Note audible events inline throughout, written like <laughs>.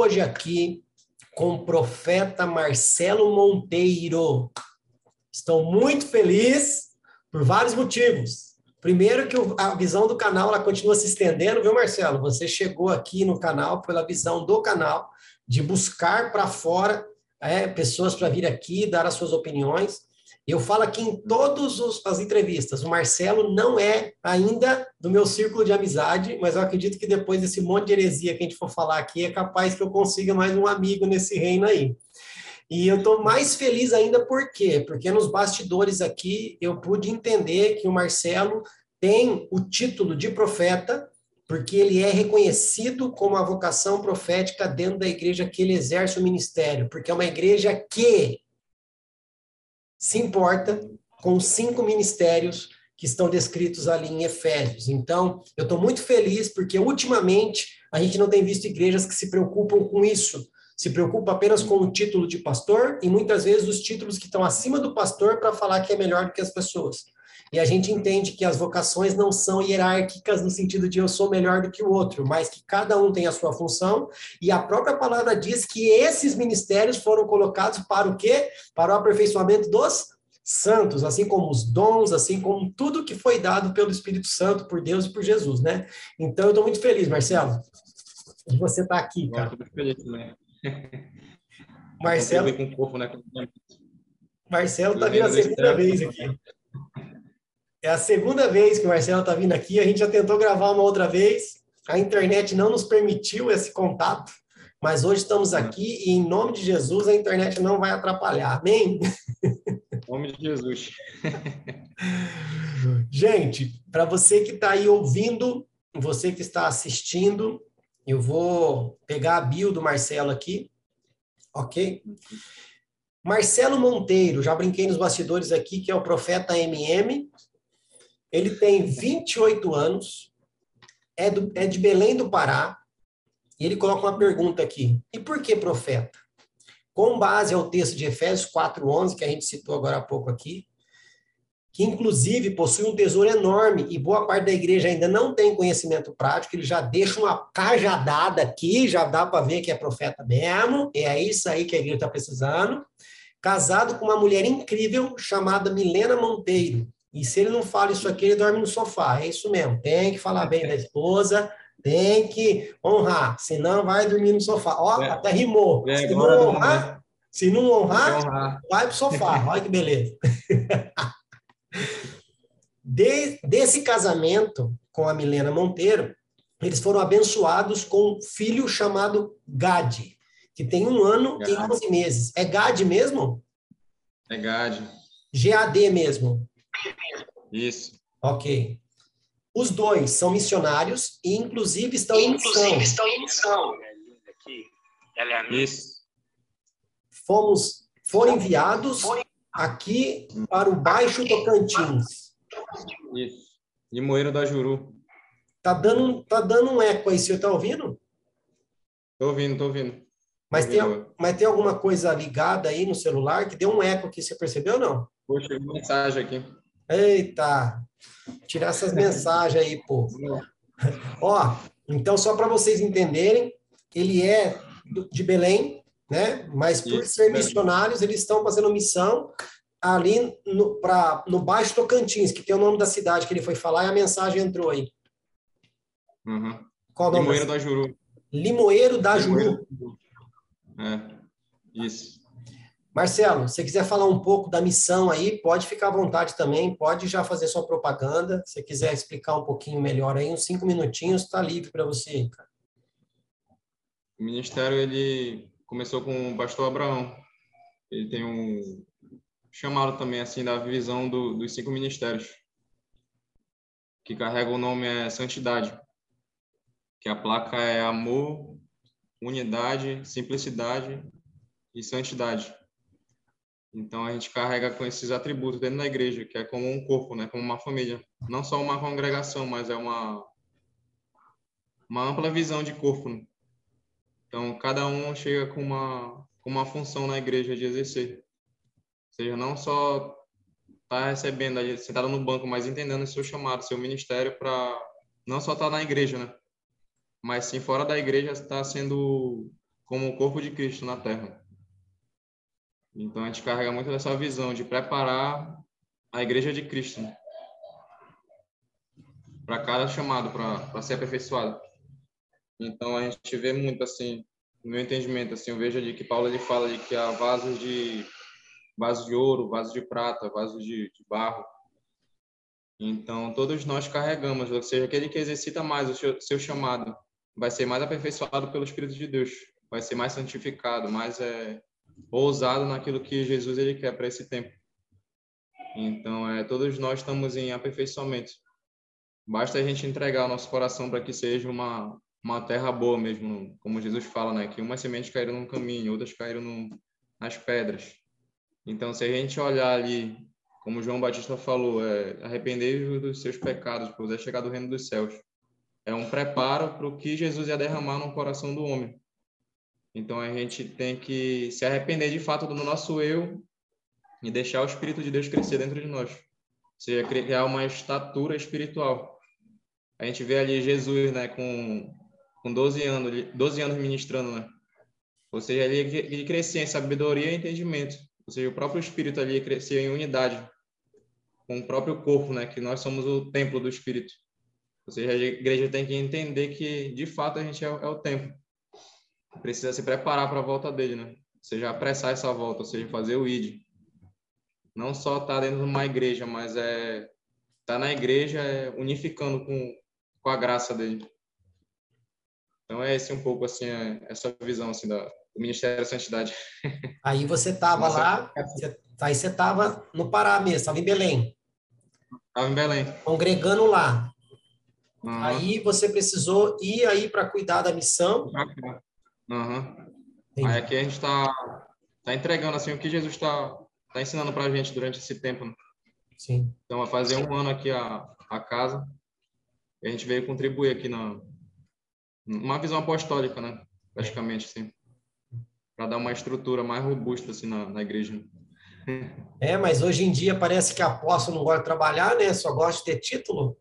Hoje aqui com o profeta Marcelo Monteiro. Estou muito feliz por vários motivos. Primeiro que a visão do canal ela continua se estendendo, viu, Marcelo? Você chegou aqui no canal pela visão do canal de buscar para fora é, pessoas para vir aqui dar as suas opiniões. Eu falo aqui em todas as entrevistas, o Marcelo não é ainda do meu círculo de amizade, mas eu acredito que depois desse monte de heresia que a gente for falar aqui, é capaz que eu consiga mais um amigo nesse reino aí. E eu estou mais feliz ainda por quê? Porque nos bastidores aqui eu pude entender que o Marcelo tem o título de profeta, porque ele é reconhecido como a vocação profética dentro da igreja que ele exerce o ministério, porque é uma igreja que se importa com os cinco ministérios que estão descritos ali em Efésios. Então, eu estou muito feliz porque ultimamente a gente não tem visto igrejas que se preocupam com isso. Se preocupa apenas com o título de pastor e muitas vezes os títulos que estão acima do pastor para falar que é melhor do que as pessoas. E a gente entende que as vocações não são hierárquicas no sentido de eu sou melhor do que o outro, mas que cada um tem a sua função, e a própria palavra diz que esses ministérios foram colocados para o quê? Para o aperfeiçoamento dos santos, assim como os dons, assim como tudo que foi dado pelo Espírito Santo, por Deus e por Jesus, né? Então eu estou muito feliz, Marcelo, de você estar tá aqui, cara. Muito feliz também. <laughs> Marcelo. Com o corpo, né? Marcelo está vindo a segunda vez aqui. É a segunda vez que o Marcelo está vindo aqui. A gente já tentou gravar uma outra vez. A internet não nos permitiu esse contato. Mas hoje estamos aqui e, em nome de Jesus, a internet não vai atrapalhar. Amém? Em nome de Jesus. <laughs> Gente, para você que está aí ouvindo, você que está assistindo, eu vou pegar a bio do Marcelo aqui, ok? Marcelo Monteiro, já brinquei nos bastidores aqui, que é o profeta MM, ele tem 28 anos, é, do, é de Belém do Pará, e ele coloca uma pergunta aqui: e por que profeta? Com base ao texto de Efésios 4:11 que a gente citou agora há pouco aqui, que inclusive possui um tesouro enorme e boa parte da igreja ainda não tem conhecimento prático, ele já deixa uma cajadada aqui, já dá para ver que é profeta mesmo, é isso aí que a igreja está precisando. Casado com uma mulher incrível chamada Milena Monteiro, e se ele não fala isso aqui, ele dorme no sofá. É isso mesmo. Tem que falar bem da esposa, tem que honrar, senão vai dormir no sofá. Ó, é. até rimou. É, se, não honrar, se não honrar, honrar, vai pro sofá. <laughs> Olha que beleza. De, desse casamento com a Milena Monteiro, eles foram abençoados com um filho chamado Gade, que tem um ano Gade. e 11 meses. É Gade mesmo? É Gade. GAD mesmo. Isso. Ok. Os dois são missionários e, inclusive, estão em missão. estão em missão. Ela é a Isso. Fomos, foram enviados aqui para o Baixo Tocantins. Isso. E Moeiro da Juru. Tá dando, tá dando um eco aí, você tá ouvindo? Tô ouvindo, tô ouvindo. Mas tem, mas tem alguma coisa ligada aí no celular que deu um eco aqui, você percebeu ou não? Poxa, uma mensagem aqui. Eita! Tirar essas mensagens aí, pô. Ó, então só para vocês entenderem, ele é de Belém, né? Mas por Isso, ser missionários, eles estão fazendo missão ali no, pra, no Baixo Tocantins, que tem o nome da cidade que ele foi falar, e a mensagem entrou aí. Uhum. Qual o nome? Limoeiro da Juru. Limoeiro da Juru. É, isso. Marcelo, se quiser falar um pouco da missão aí, pode ficar à vontade também, pode já fazer sua propaganda. Se quiser explicar um pouquinho melhor aí, uns cinco minutinhos, está livre para você. O ministério, ele começou com o pastor Abraão. Ele tem um chamado também, assim, da visão do, dos cinco ministérios, que carrega o nome é Santidade, que a placa é amor, unidade, simplicidade e santidade. Então a gente carrega com esses atributos dentro da igreja, que é como um corpo, né, como uma família, não só uma congregação, mas é uma uma ampla visão de corpo. Né? Então cada um chega com uma com uma função na igreja de exercer. Ou seja, não só tá recebendo sentado no banco, mas entendendo o seu chamado, seu ministério para não só estar tá na igreja, né? Mas sim fora da igreja está sendo como o corpo de Cristo na terra. Então a gente carrega muito dessa visão de preparar a igreja de Cristo para cada chamado, para ser aperfeiçoado. Então a gente vê muito assim, no meu entendimento, assim, eu vejo de que Paulo ele fala de que há vasos de vasos de ouro, vasos de prata, vasos de, de barro. Então todos nós carregamos, ou seja, aquele que exercita mais o seu, seu chamado vai ser mais aperfeiçoado pelo Espírito de Deus, vai ser mais santificado, mais é, ousado naquilo que Jesus ele quer para esse tempo. Então, é, todos nós estamos em aperfeiçoamento. Basta a gente entregar o nosso coração para que seja uma, uma terra boa mesmo, como Jesus fala, né? Que umas sementes caíram no caminho, outras caíram no, nas pedras. Então, se a gente olhar ali, como João Batista falou, é, arrepender dos seus pecados, poder chegar do reino dos céus. É um preparo para o que Jesus ia derramar no coração do homem. Então a gente tem que se arrepender de fato do nosso eu e deixar o Espírito de Deus crescer dentro de nós. Ou seja, criar uma estatura espiritual. A gente vê ali Jesus, né, com, com 12 anos, 12 anos ministrando, né? Ou seja, ele, ele crescia em sabedoria e entendimento. Ou seja, o próprio Espírito ali crescia em unidade com o próprio corpo, né, que nós somos o templo do Espírito. Ou seja, a igreja tem que entender que, de fato, a gente é, é o templo precisa se preparar para a volta dele, né? Ou seja, apressar essa volta, ou seja, fazer o ID. Não só estar tá dentro de uma igreja, mas é estar tá na igreja é, unificando com, com a graça dele. Então é esse um pouco assim é, essa visão assim da, do Ministério da Santidade. <laughs> Aí você estava lá, você, aí você estava no Pará mesmo, estava em Belém. Estava em Belém. Congregando lá. Uhum. Aí você precisou ir aí para cuidar da missão. Uhum. Aí aqui a gente está tá entregando assim o que Jesus está tá ensinando para a gente durante esse tempo. Né? Sim. Então, vai fazer um ano aqui a, a casa e a gente veio contribuir aqui na uma visão apostólica, né? Praticamente, sim. Para dar uma estrutura mais robusta assim na, na igreja. É, mas hoje em dia parece que apóstolo não gosta de trabalhar, né? Só gosta de ter título.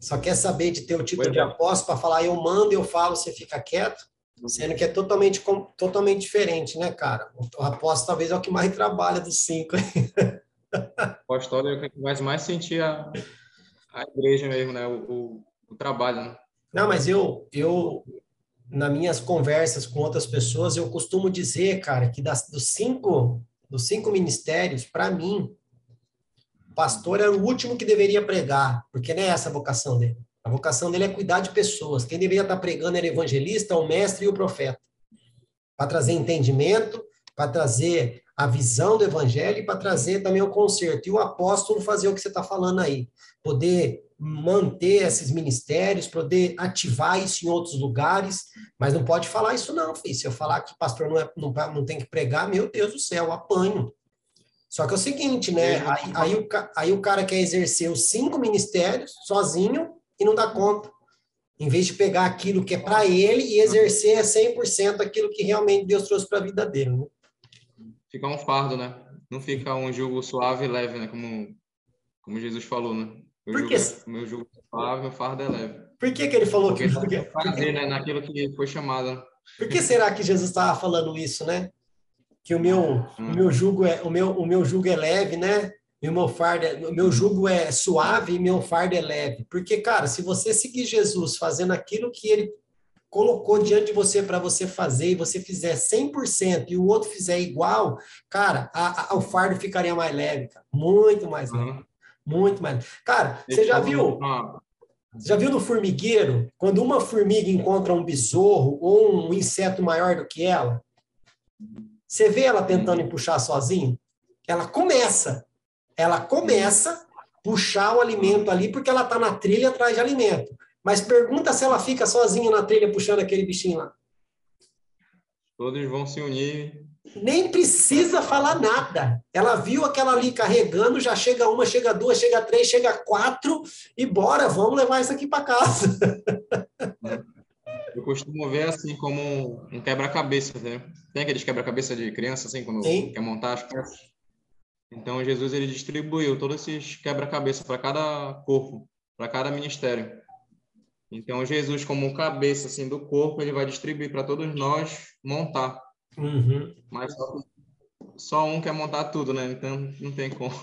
Só quer saber de ter o título de apóstolo para falar eu mando, eu falo, você fica quieto, sendo que é totalmente, totalmente diferente, né, cara? O apóstolo talvez é o que mais trabalha dos cinco. <laughs> o apóstolo é o que mais, mais sentir a, a igreja mesmo, né? O, o, o, trabalho, né? Não, mas eu, eu, nas minhas conversas com outras pessoas, eu costumo dizer, cara, que das, dos cinco, dos cinco ministérios, para mim, pastor era o último que deveria pregar, porque não é essa a vocação dele. A vocação dele é cuidar de pessoas. Quem deveria estar pregando era o evangelista, o mestre e o profeta. Para trazer entendimento, para trazer a visão do evangelho e para trazer também o conserto. E o apóstolo fazer o que você está falando aí. Poder manter esses ministérios, poder ativar isso em outros lugares, mas não pode falar isso não, filho. Se eu falar que pastor não, é, não, não tem que pregar, meu Deus do céu, apanho. Só que é o seguinte, né? Aí, aí, o, aí o cara quer exercer os cinco ministérios sozinho e não dá conta. Em vez de pegar aquilo que é para ele e exercer 100% aquilo que realmente Deus trouxe para a vida dele. Né? Fica um fardo, né? Não fica um jugo suave e leve, né? Como, como Jesus falou, né? Meu Por jugo, é, meu jugo é suave, meu fardo é leve. Por que, que ele falou Porque que... Fazer, né? Naquilo que foi chamado. Por que será que Jesus estava falando isso, né? Que o meu, hum. o meu jugo é o meu, o meu jugo é leve, né? E o meu fardo, é, o meu jugo é suave e meu fardo é leve. Porque, cara, se você seguir Jesus fazendo aquilo que ele colocou diante de você para você fazer e você fizer 100% e o outro fizer igual, cara, a, a, o fardo ficaria mais leve, cara. muito mais leve. Uhum. Muito mais. Cara, você já viu? Já viu no formigueiro, quando uma formiga encontra um besouro ou um inseto maior do que ela? Você vê ela tentando uhum. puxar sozinho? Ela começa, ela começa a puxar o alimento ali porque ela está na trilha atrás de alimento. Mas pergunta se ela fica sozinha na trilha puxando aquele bichinho lá. Todos vão se unir. Nem precisa falar nada. Ela viu aquela ali carregando, já chega uma, chega duas, chega três, chega quatro e bora, vamos levar isso aqui para casa. <laughs> Costumo ver assim como um quebra-cabeça, né? Tem aqueles quebra-cabeça de criança assim quando Sim. quer montar as peças. Então Jesus ele distribuiu todos esses quebra-cabeça para cada corpo, para cada ministério. Então Jesus como cabeça assim do corpo ele vai distribuir para todos nós montar. Uhum. Mas só, só, um quer montar tudo, né? Então não tem como.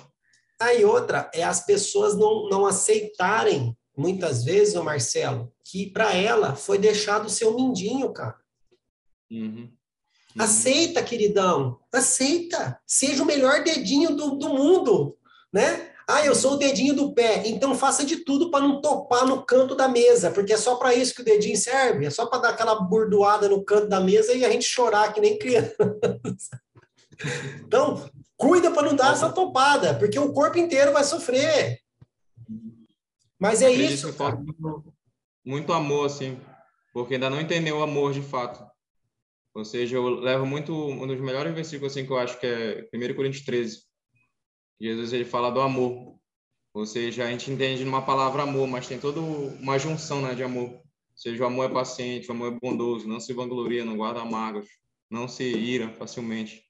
Aí outra é as pessoas não, não aceitarem muitas vezes, o Marcelo, que para ela foi deixado o seu mindinho, cara. Uhum. Aceita, queridão. Aceita. Seja o melhor dedinho do, do mundo, né? Ah, eu sou o dedinho do pé. Então faça de tudo para não topar no canto da mesa, porque é só para isso que o dedinho serve. É só para dar aquela burdoada no canto da mesa e a gente chorar que nem criança. Então, cuida para não dar essa topada, porque o corpo inteiro vai sofrer. Mas é isso. Muito, muito amor, assim, porque ainda não entendeu o amor de fato. Ou seja, eu levo muito um dos melhores versículos assim que eu acho que é 1 Coríntios 13. Jesus ele fala do amor. Ou seja, a gente entende numa palavra amor, mas tem toda uma junção né, de amor. Ou seja, o amor é paciente, o amor é bondoso, não se vangloria, não guarda mágoas, não se ira facilmente.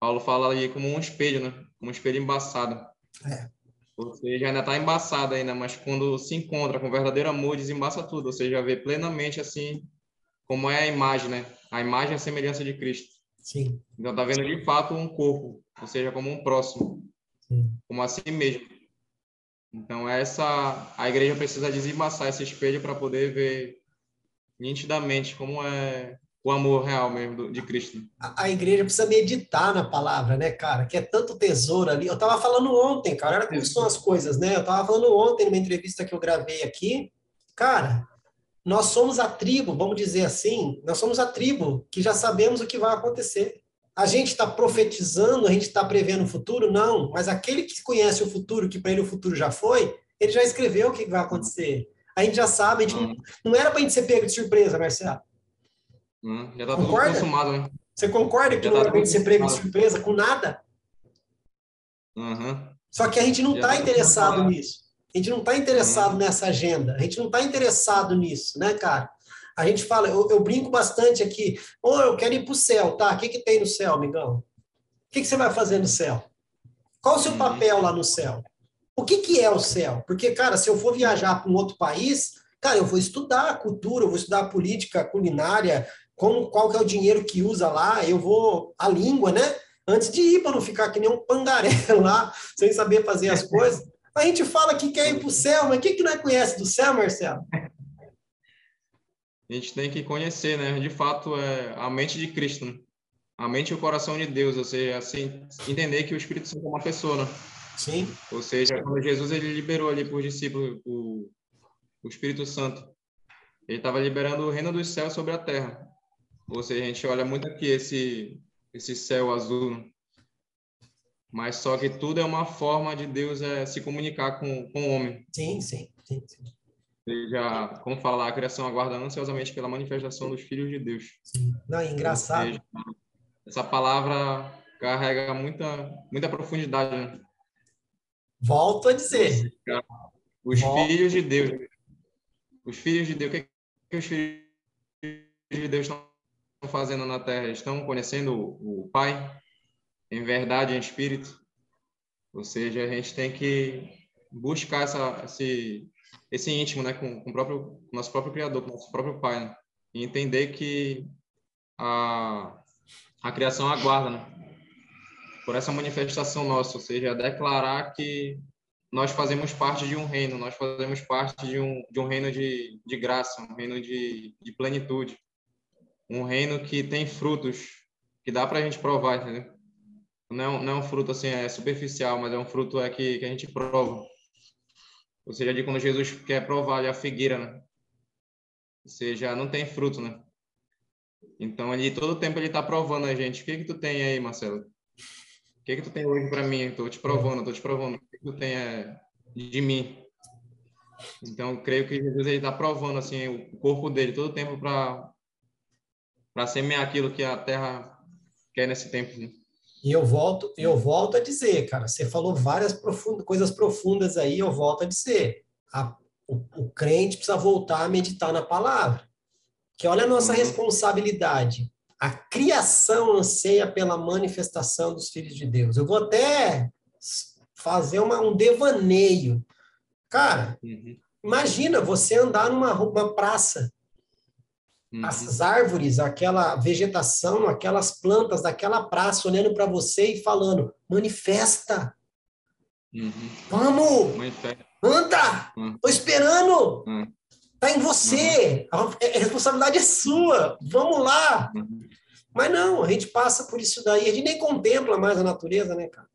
Paulo fala ali como um espelho, né? Um espelho embaçado. É. Ou seja, ainda está embaçado ainda, mas quando se encontra com o verdadeiro amor, desembaça tudo. Ou seja, vê plenamente assim como é a imagem, né? A imagem é a semelhança de Cristo. Sim. Então tá vendo de fato um corpo, ou seja, como um próximo, Sim. como a si mesmo. Então essa a igreja precisa desembaçar esse espelho para poder ver nitidamente como é o amor real mesmo de Cristo. A, a, igreja precisa meditar na palavra, né, cara? Que é tanto tesouro ali. Eu tava falando ontem, cara, olha como são as coisas, né? Eu tava falando ontem numa entrevista que eu gravei aqui. Cara, nós somos a tribo, vamos dizer assim, nós somos a tribo que já sabemos o que vai acontecer. A gente está profetizando, a gente está prevendo o futuro? Não, mas aquele que conhece o futuro, que para ele o futuro já foi, ele já escreveu o que vai acontecer. A gente já sabe, gente não, não, era para a gente ser pego de surpresa, Marcelo. Hum, já está tudo consumado, né? Você concorda que já não tá a gente ser pego de surpresa com nada? Uhum. Só que a gente não está interessado nisso. A gente não está interessado nessa agenda, a gente não está interessado nisso, né, cara? A gente fala, eu, eu brinco bastante aqui, ou oh, eu quero ir para o céu, tá? O que, que tem no céu, amigão? O que, que você vai fazer no céu? Qual o seu uhum. papel lá no céu? O que, que é o céu? Porque, cara, se eu for viajar para um outro país, cara, eu vou estudar a cultura, eu vou estudar a política culinária, como, qual que é o dinheiro que usa lá, eu vou a língua, né? Antes de ir para não ficar que nem um pangaré <laughs> lá, sem saber fazer as coisas. A gente fala que quer ir para o céu, mas o que, que nós conhece do céu, Marcelo? A gente tem que conhecer, né? De fato, é a mente de Cristo, né? a mente e o coração de Deus, ou seja, assim, entender que o Espírito Santo é uma pessoa, né? Sim. Ou seja, quando Jesus ele liberou ali para os discípulos o, o Espírito Santo, ele estava liberando o reino dos céus sobre a terra. Ou seja, a gente olha muito aqui esse esse céu azul, né? Mas só que tudo é uma forma de Deus é, se comunicar com, com o homem. Sim, sim, sim. sim. Seja, como falar, a criação aguarda ansiosamente pela manifestação dos filhos de Deus. Sim. Não, é engraçado. Seja, essa palavra carrega muita, muita profundidade. Né? Volto a dizer. Os Volto. filhos de Deus. Os filhos de Deus, o que, que os filhos de Deus estão fazendo na Terra? Estão conhecendo o, Pai em verdade, em espírito? Ou seja, a gente tem que buscar essa, esse, esse íntimo, né, com, com o próprio nosso próprio Criador, com o nosso próprio Pai, né? e entender que a, a criação aguarda, né? por essa manifestação nossa, ou seja, declarar que nós fazemos parte de um reino, nós fazemos parte de um, de um reino de, de graça, um reino de, de plenitude, um reino que tem frutos que dá para a gente provar, entendeu? Não é, não é um fruto assim, é superficial, mas é um fruto é que, que a gente prova. Ou seja, de quando Jesus quer provar a figueira, né? Ou seja, não tem fruto, né? Então, ali, todo tempo ele está provando a gente. O que que tu tem aí, Marcelo? O que que tu tem hoje para mim? Estou te provando, estou te provando. O que, que tu tem é, de mim? Então, creio que Jesus está provando assim o corpo dele todo tempo para para semear aquilo que a terra quer nesse tempo. Né? E eu volto, eu volto a dizer, cara, você falou várias coisas profundas aí, eu volto a dizer. A, o, o crente precisa voltar a meditar na palavra. Que olha a nossa uhum. responsabilidade. A criação anseia pela manifestação dos filhos de Deus. Eu vou até fazer uma, um devaneio. Cara, uhum. imagina você andar numa, uma praça Uhum. As árvores, aquela vegetação, aquelas plantas daquela praça olhando para você e falando: manifesta. Uhum. Vamos! Manifesta. Anda! Uhum. Tô esperando! Uhum. Tá em você! Uhum. A, a, responsabilidade é sua! Vamos lá! Uhum. Mas não, a gente passa por isso daí, a gente nem contempla mais a natureza, né, cara?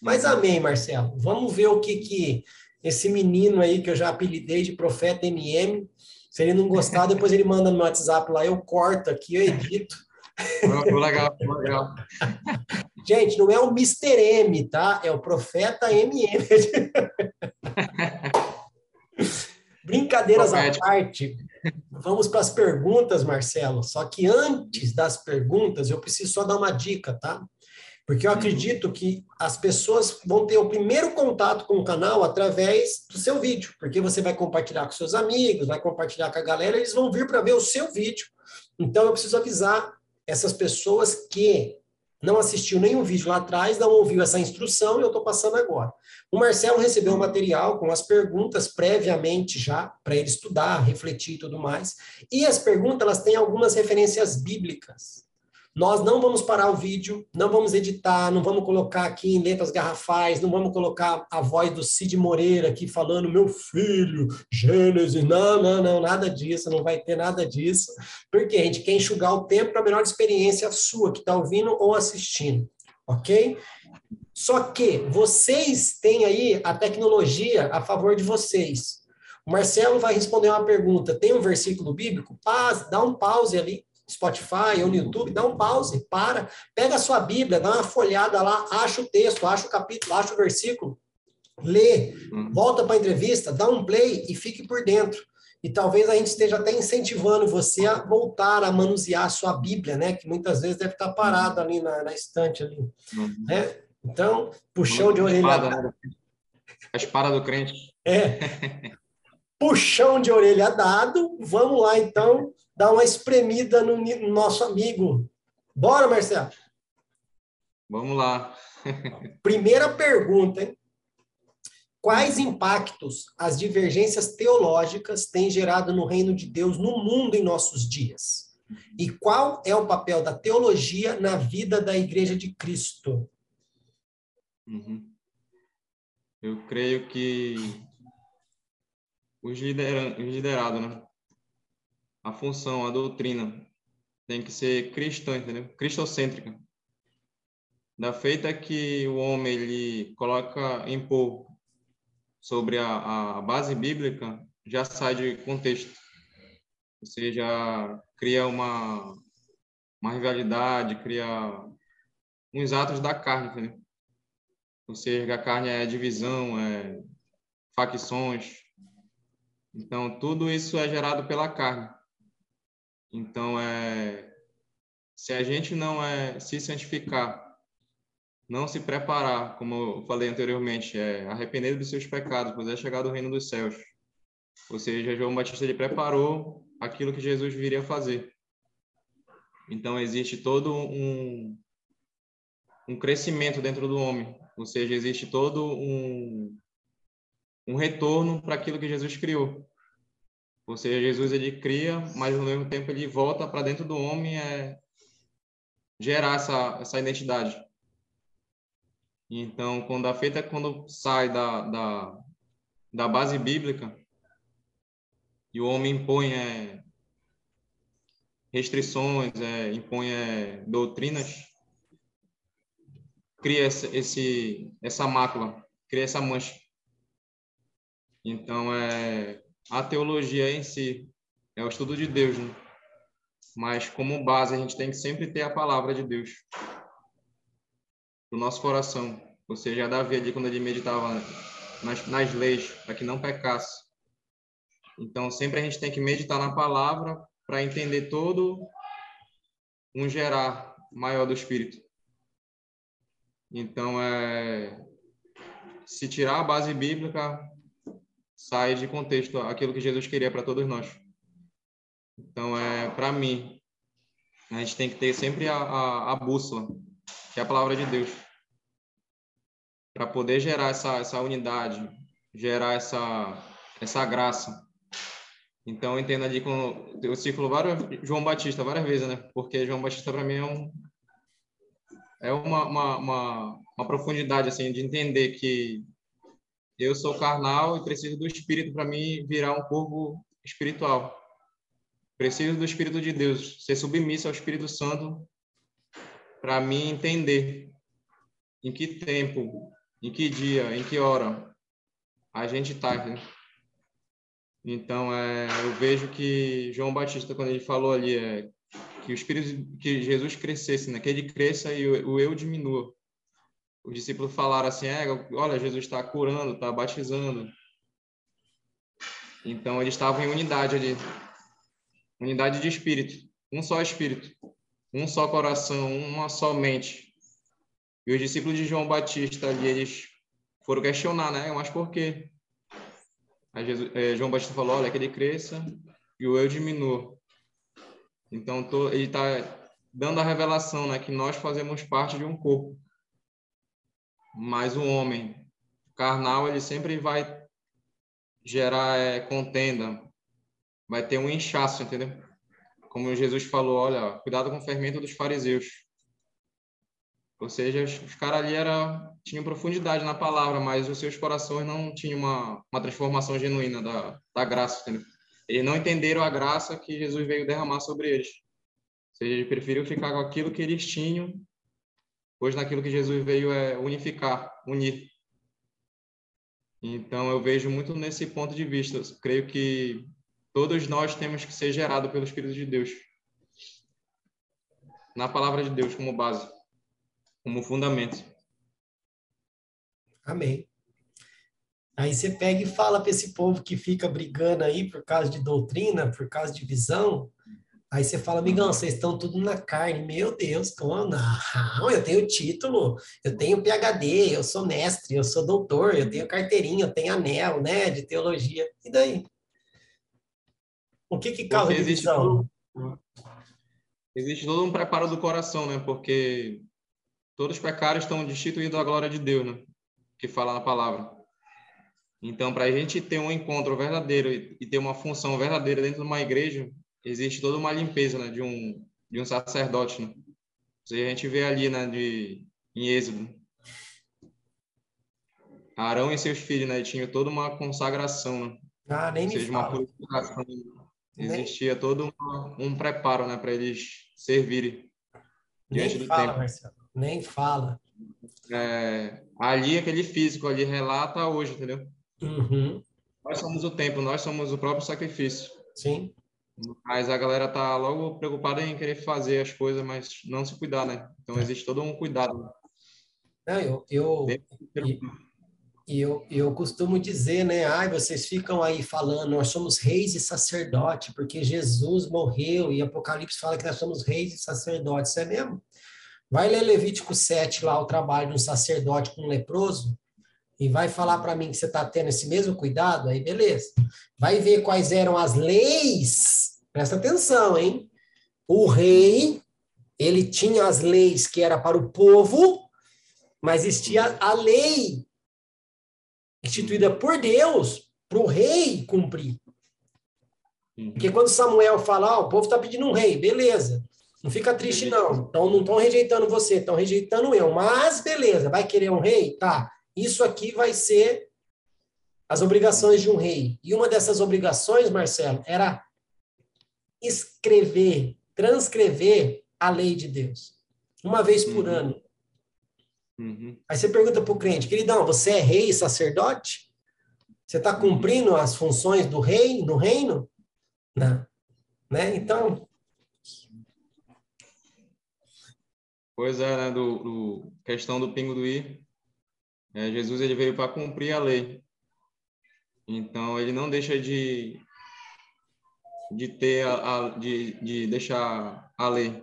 Mas uhum. amém, Marcelo. Vamos ver o que, que esse menino aí que eu já apelidei de profeta MM se ele não gostar, depois ele manda no WhatsApp lá, eu corto aqui, eu edito. legal, legal. Gente, não é o Mr. M, tá? É o Profeta MM. Brincadeiras à parte, vamos para as perguntas, Marcelo. Só que antes das perguntas, eu preciso só dar uma dica, tá? Porque eu uhum. acredito que as pessoas vão ter o primeiro contato com o canal através do seu vídeo, porque você vai compartilhar com seus amigos, vai compartilhar com a galera, eles vão vir para ver o seu vídeo. Então eu preciso avisar essas pessoas que não assistiu nenhum vídeo lá atrás, não ouviu essa instrução e eu estou passando agora. O Marcelo recebeu o material com as perguntas previamente já, para ele estudar, refletir e tudo mais. E as perguntas, elas têm algumas referências bíblicas. Nós não vamos parar o vídeo, não vamos editar, não vamos colocar aqui em letras garrafais, não vamos colocar a voz do Cid Moreira aqui falando, meu filho, Gênesis, não, não, não, nada disso, não vai ter nada disso, porque a gente quer enxugar o tempo para a melhor experiência sua que está ouvindo ou assistindo, ok? Só que vocês têm aí a tecnologia a favor de vocês. O Marcelo vai responder uma pergunta. Tem um versículo bíblico? Paz, dá um pause ali Spotify ou no YouTube, dá um pause, para, pega a sua Bíblia, dá uma folhada lá, acha o texto, acha o capítulo, acha o versículo, lê, uhum. volta para a entrevista, dá um play e fique por dentro. E talvez a gente esteja até incentivando você a voltar a manusear a sua Bíblia, né? Que muitas vezes deve estar parado ali na, na estante ali. Uhum. Né? Então, puxão de orelha. Espada, né? A espada do crente. É. <laughs> Puxão de orelha dado. Vamos lá, então dar uma espremida no, no nosso amigo. Bora, Marcelo? Vamos lá. <laughs> Primeira pergunta, hein? Quais impactos as divergências teológicas têm gerado no reino de Deus no mundo em nossos dias? E qual é o papel da teologia na vida da Igreja de Cristo? Uhum. Eu creio que os, liderados, né? A função, a doutrina tem que ser cristã, entendeu? Cristocêntrica. Da feita que o homem ele coloca impor sobre a, a base bíblica, já sai de contexto. Ou seja, cria uma, uma rivalidade, cria uns atos da carne, entendeu? Ou seja, a carne é divisão, é facções. Então, tudo isso é gerado pela carne. Então, é, se a gente não é se santificar não se preparar, como eu falei anteriormente, é arrepender dos seus pecados, pois é chegado o reino dos céus. Ou seja, João Batista ele preparou aquilo que Jesus viria fazer. Então existe todo um um crescimento dentro do homem, ou seja, existe todo um um retorno para aquilo que Jesus criou. Ou seja, Jesus ele cria, mas ao mesmo tempo ele volta para dentro do homem é gerar essa essa identidade. Então, quando a feita quando sai da, da, da base bíblica e o homem impõe é, restrições, é, impõe é, doutrinas, cria esse, esse, essa mácula, cria essa mancha. Então, é, a teologia em si é o estudo de Deus, né? mas como base a gente tem que sempre ter a palavra de Deus do nosso coração. Ou seja, Davi ali, quando ele meditava nas, nas leis, para que não pecasse. Então, sempre a gente tem que meditar na palavra para entender todo um gerar maior do Espírito. Então, é, se tirar a base bíblica, sai de contexto aquilo que Jesus queria para todos nós. Então, é para mim, a gente tem que ter sempre a, a, a bússola, que é a palavra de Deus para poder gerar essa, essa unidade, gerar essa, essa graça. Então, entendo ali com eu ciclo vários João Batista várias vezes, né? Porque João Batista para mim é um é uma, uma, uma, uma profundidade assim de entender que eu sou carnal e preciso do Espírito para mim virar um corpo espiritual. Preciso do Espírito de Deus, ser submisso ao Espírito Santo para mim entender em que tempo em que dia, em que hora a gente está. Né? Então, é, eu vejo que João Batista, quando ele falou ali, é, que o Espírito, que Jesus crescesse, né? que ele cresça e o, o eu diminua. Os discípulos falaram assim, é, olha, Jesus está curando, está batizando. Então, eles estavam em unidade ali. Unidade de espírito. Um só espírito. Um só coração, uma só mente. E os discípulos de João Batista ali, eles foram questionar, né? Mas por quê? Aí Jesus, é, João Batista falou, olha, que ele cresça e o eu diminua. Então, tô, ele está dando a revelação, né? Que nós fazemos parte de um corpo. Mas o homem carnal, ele sempre vai gerar é, contenda, vai ter um inchaço, entendeu? Como Jesus falou, olha, cuidado com o fermento dos fariseus. Ou seja, os caras ali era, tinham profundidade na palavra, mas os seus corações não tinham uma, uma transformação genuína da, da graça. Entendeu? Eles não entenderam a graça que Jesus veio derramar sobre eles. Ou seja, eles preferiram ficar com aquilo que eles tinham, pois naquilo que Jesus veio é unificar, unir. Então, eu vejo muito nesse ponto de vista. Eu creio que todos nós temos que ser gerados pelo Espírito de Deus. Na palavra de Deus como base como fundamento. Amém. Aí você pega e fala para esse povo que fica brigando aí por causa de doutrina, por causa de visão. Aí você fala, amigão, vocês estão tudo na carne. Meu Deus, como não? Eu tenho título, eu tenho PhD, eu sou mestre, eu sou doutor, eu tenho carteirinha, eu tenho anel, né, de teologia. E daí? O que que causa divisão? Todo, existe todo um preparo do coração, né? Porque todos os pecados estão destituídos da glória de Deus, né? Que fala na palavra. Então, para a gente ter um encontro verdadeiro e ter uma função verdadeira dentro de uma igreja, existe toda uma limpeza, né? De um de um sacerdote, né? a gente vê ali, né? De em Êxodo, Arão e seus filhos, né? Tinham toda uma consagração, né? Ah, nem Ou seja, uma purificação. Existia nem... todo um, um preparo, né? Para eles servirem diante nem do fala, tempo. Marcelo. Nem fala. É, ali, aquele físico ali relata hoje, entendeu? Uhum. Nós somos o templo, nós somos o próprio sacrifício. Sim. Mas a galera tá logo preocupada em querer fazer as coisas, mas não se cuidar, né? Então existe todo um cuidado. Não, eu, eu, e eu, eu costumo dizer, né? Ai, vocês ficam aí falando, nós somos reis e sacerdote, porque Jesus morreu e Apocalipse fala que nós somos reis e sacerdotes. Isso é mesmo? Vai ler Levítico 7 lá, o trabalho de um sacerdote com um leproso, e vai falar para mim que você está tendo esse mesmo cuidado, aí beleza. Vai ver quais eram as leis, presta atenção, hein? O rei, ele tinha as leis que era para o povo, mas existia a lei instituída por Deus para o rei cumprir. Uhum. Porque quando Samuel fala, oh, o povo está pedindo um rei, beleza. Não fica triste, não. Então, não estão rejeitando você, estão rejeitando eu. Mas, beleza, vai querer um rei? Tá. Isso aqui vai ser as obrigações de um rei. E uma dessas obrigações, Marcelo, era escrever, transcrever a lei de Deus. Uma vez por uhum. ano. Uhum. Aí você pergunta para o crente, queridão, você é rei e sacerdote? Você está cumprindo as funções do rei no reino? Não. Né? Então. Pois é, né? Do, do questão do pingo do i. É, Jesus ele veio para cumprir a lei. Então ele não deixa de de ter a, a de, de deixar a lei,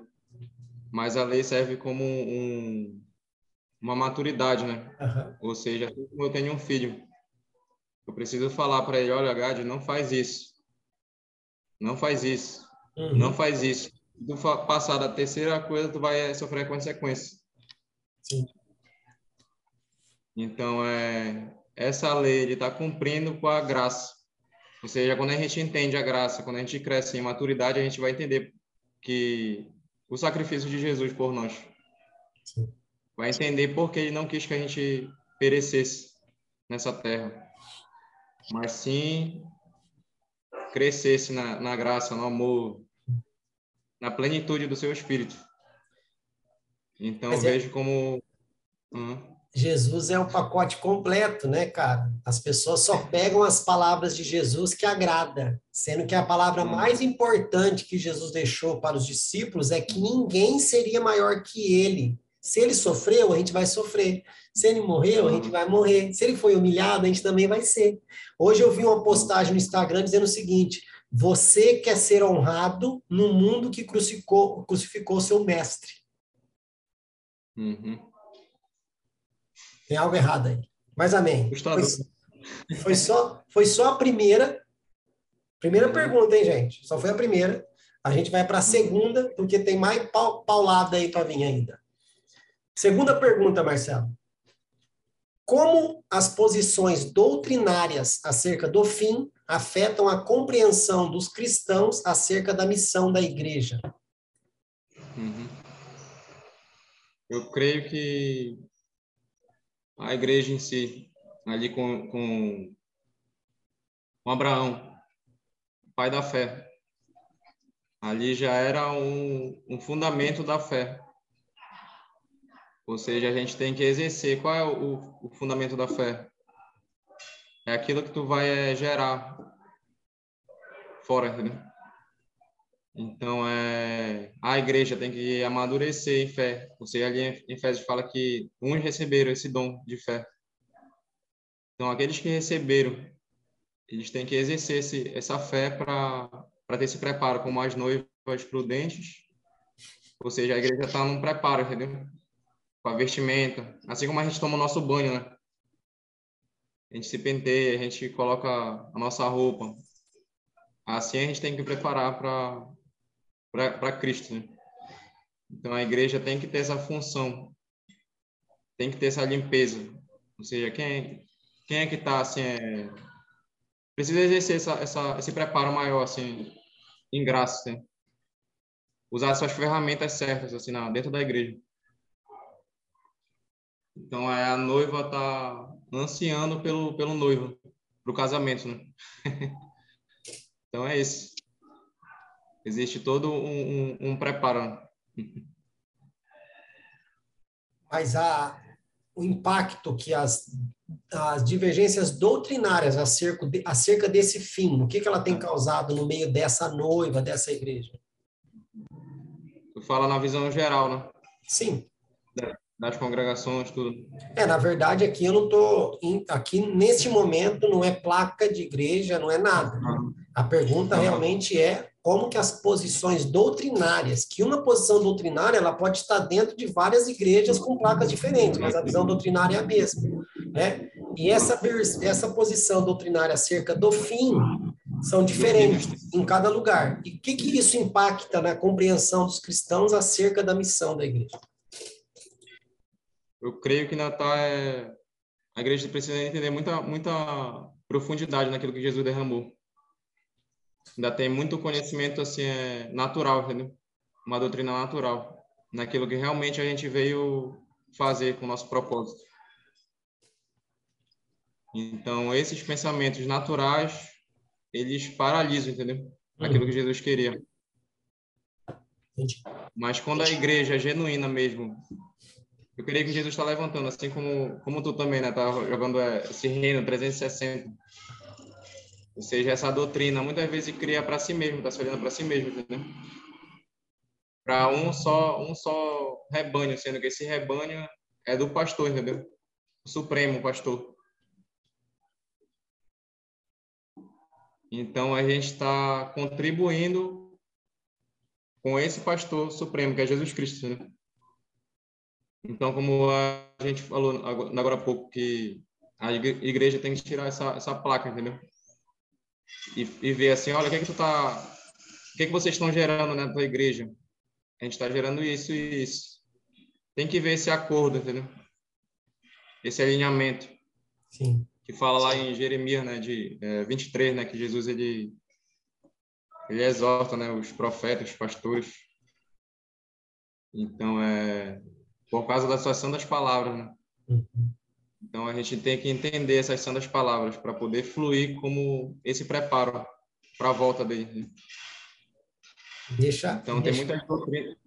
mas a lei serve como um, uma maturidade, né? Uhum. Ou seja, assim eu tenho um filho, eu preciso falar para ele, olha, Gade, não faz isso, não faz isso, uhum. não faz isso. Se tu passar da terceira coisa, tu vai sofrer consequências. Sim. Então, é, essa lei ele está cumprindo com a graça. Ou seja, quando a gente entende a graça, quando a gente cresce em maturidade, a gente vai entender que o sacrifício de Jesus por nós. Sim. Vai entender por que ele não quis que a gente perecesse nessa terra, mas sim crescesse na, na graça, no amor, na plenitude do seu espírito. Então, é vejo como. Hum. Jesus é o pacote completo, né, cara? As pessoas só pegam as palavras de Jesus que agrada, sendo que a palavra mais importante que Jesus deixou para os discípulos é que ninguém seria maior que ele. Se ele sofreu, a gente vai sofrer. Se ele morreu, a gente vai morrer. Se ele foi humilhado, a gente também vai ser. Hoje eu vi uma postagem no Instagram dizendo o seguinte: você quer ser honrado no mundo que crucificou, crucificou seu mestre. Uhum. Tem algo errado aí. Mas amém. Foi, foi, só, foi só a primeira. Primeira pergunta, hein, gente? Só foi a primeira. A gente vai para a segunda, porque tem mais paulada aí para vir ainda. Segunda pergunta, Marcelo. Como as posições doutrinárias acerca do fim afetam a compreensão dos cristãos acerca da missão da igreja? Uhum. Eu creio que a igreja em si, ali com, com, com Abraão, pai da fé. Ali já era um, um fundamento da fé. Ou seja, a gente tem que exercer. Qual é o, o fundamento da fé? É aquilo que tu vai é, gerar fora, entendeu? Então, é, a igreja tem que amadurecer em fé. Você ali em Efésios fala que uns receberam esse dom de fé. Então, aqueles que receberam, eles têm que exercer esse, essa fé para ter esse preparo como as noivas prudentes. Ou seja, a igreja está num preparo, entendeu? Com a vestimenta. Assim como a gente toma o nosso banho, né? A gente se penteia, a gente coloca a nossa roupa. Assim a gente tem que preparar para para Cristo. Né? Então a igreja tem que ter essa função, tem que ter essa limpeza. Ou seja, quem, quem é que está assim, é, precisa exercer essa, essa, esse preparo maior assim, em graça, né? usar suas ferramentas certas assim, na, dentro da igreja. Então a noiva está ansiando pelo, pelo noivo, para o casamento. Né? <laughs> então é isso. Existe todo um, um, um preparo. Mas a, o impacto que as, as divergências doutrinárias acerca, de, acerca desse fim, o que, que ela tem causado no meio dessa noiva, dessa igreja? Tu fala na visão geral, né? Sim. Das congregações, tudo. É, na verdade, aqui eu não estou. Aqui, nesse momento, não é placa de igreja, não é nada. A pergunta realmente é como que as posições doutrinárias, que uma posição doutrinária ela pode estar dentro de várias igrejas com placas diferentes, mas a visão doutrinária é a mesma, né? E essa essa posição doutrinária acerca do fim são diferentes em cada lugar. E o que que isso impacta na compreensão dos cristãos acerca da missão da igreja? Eu creio que Natal é a igreja precisa entender muita muita profundidade naquilo que Jesus derramou ainda tem muito conhecimento assim é, natural, entendeu? Uma doutrina natural, naquilo que realmente a gente veio fazer com o nosso propósito. Então, esses pensamentos naturais, eles paralisam, entendeu? Aquilo que Jesus queria. Mas quando a igreja é genuína mesmo, eu creio que Jesus está levantando, assim como, como tu também, né? Tá jogando é, esse reino 360 ou seja, essa doutrina muitas vezes cria para si mesmo, está se olhando para si mesmo, entendeu? Para um só, um só rebanho, sendo que esse rebanho é do pastor, entendeu? O supremo pastor. Então a gente está contribuindo com esse pastor supremo, que é Jesus Cristo. Né? Então, como a gente falou agora há pouco, que a igreja tem que tirar essa, essa placa, entendeu? E, e ver assim, olha, o que é que tu tá, o que é que vocês estão gerando na tua igreja? A gente está gerando isso e isso. Tem que ver esse acordo, entendeu? Esse alinhamento. Sim. Que fala lá em Jeremias, né, de é, 23, né, que Jesus ele ele exorta, né, os profetas, os pastores. Então é por causa da situação das palavras, né? Uhum. Então a gente tem que entender essas santas palavras para poder fluir como esse preparo para a volta dele. Né? Deixa. Então deixa. tem muitas doutrinas,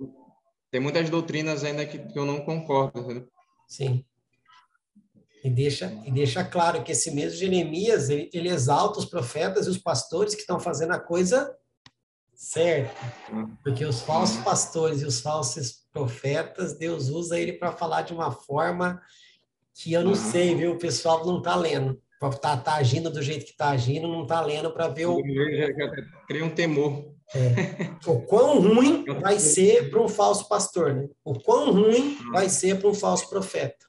tem muitas doutrinas ainda que, que eu não concordo. Né? Sim. E deixa, e deixa claro que esse mesmo Jeremias, ele, ele exalta os profetas e os pastores que estão fazendo a coisa certa. Uhum. Porque os falsos pastores e os falsos profetas, Deus usa ele para falar de uma forma que eu não uhum. sei, viu? O pessoal não está lendo. Tá, tá agindo do jeito que está agindo, não está lendo para ver o. Cria um temor. É. O quão ruim <laughs> vai ser para um falso pastor, né? O quão ruim uhum. vai ser para um falso profeta.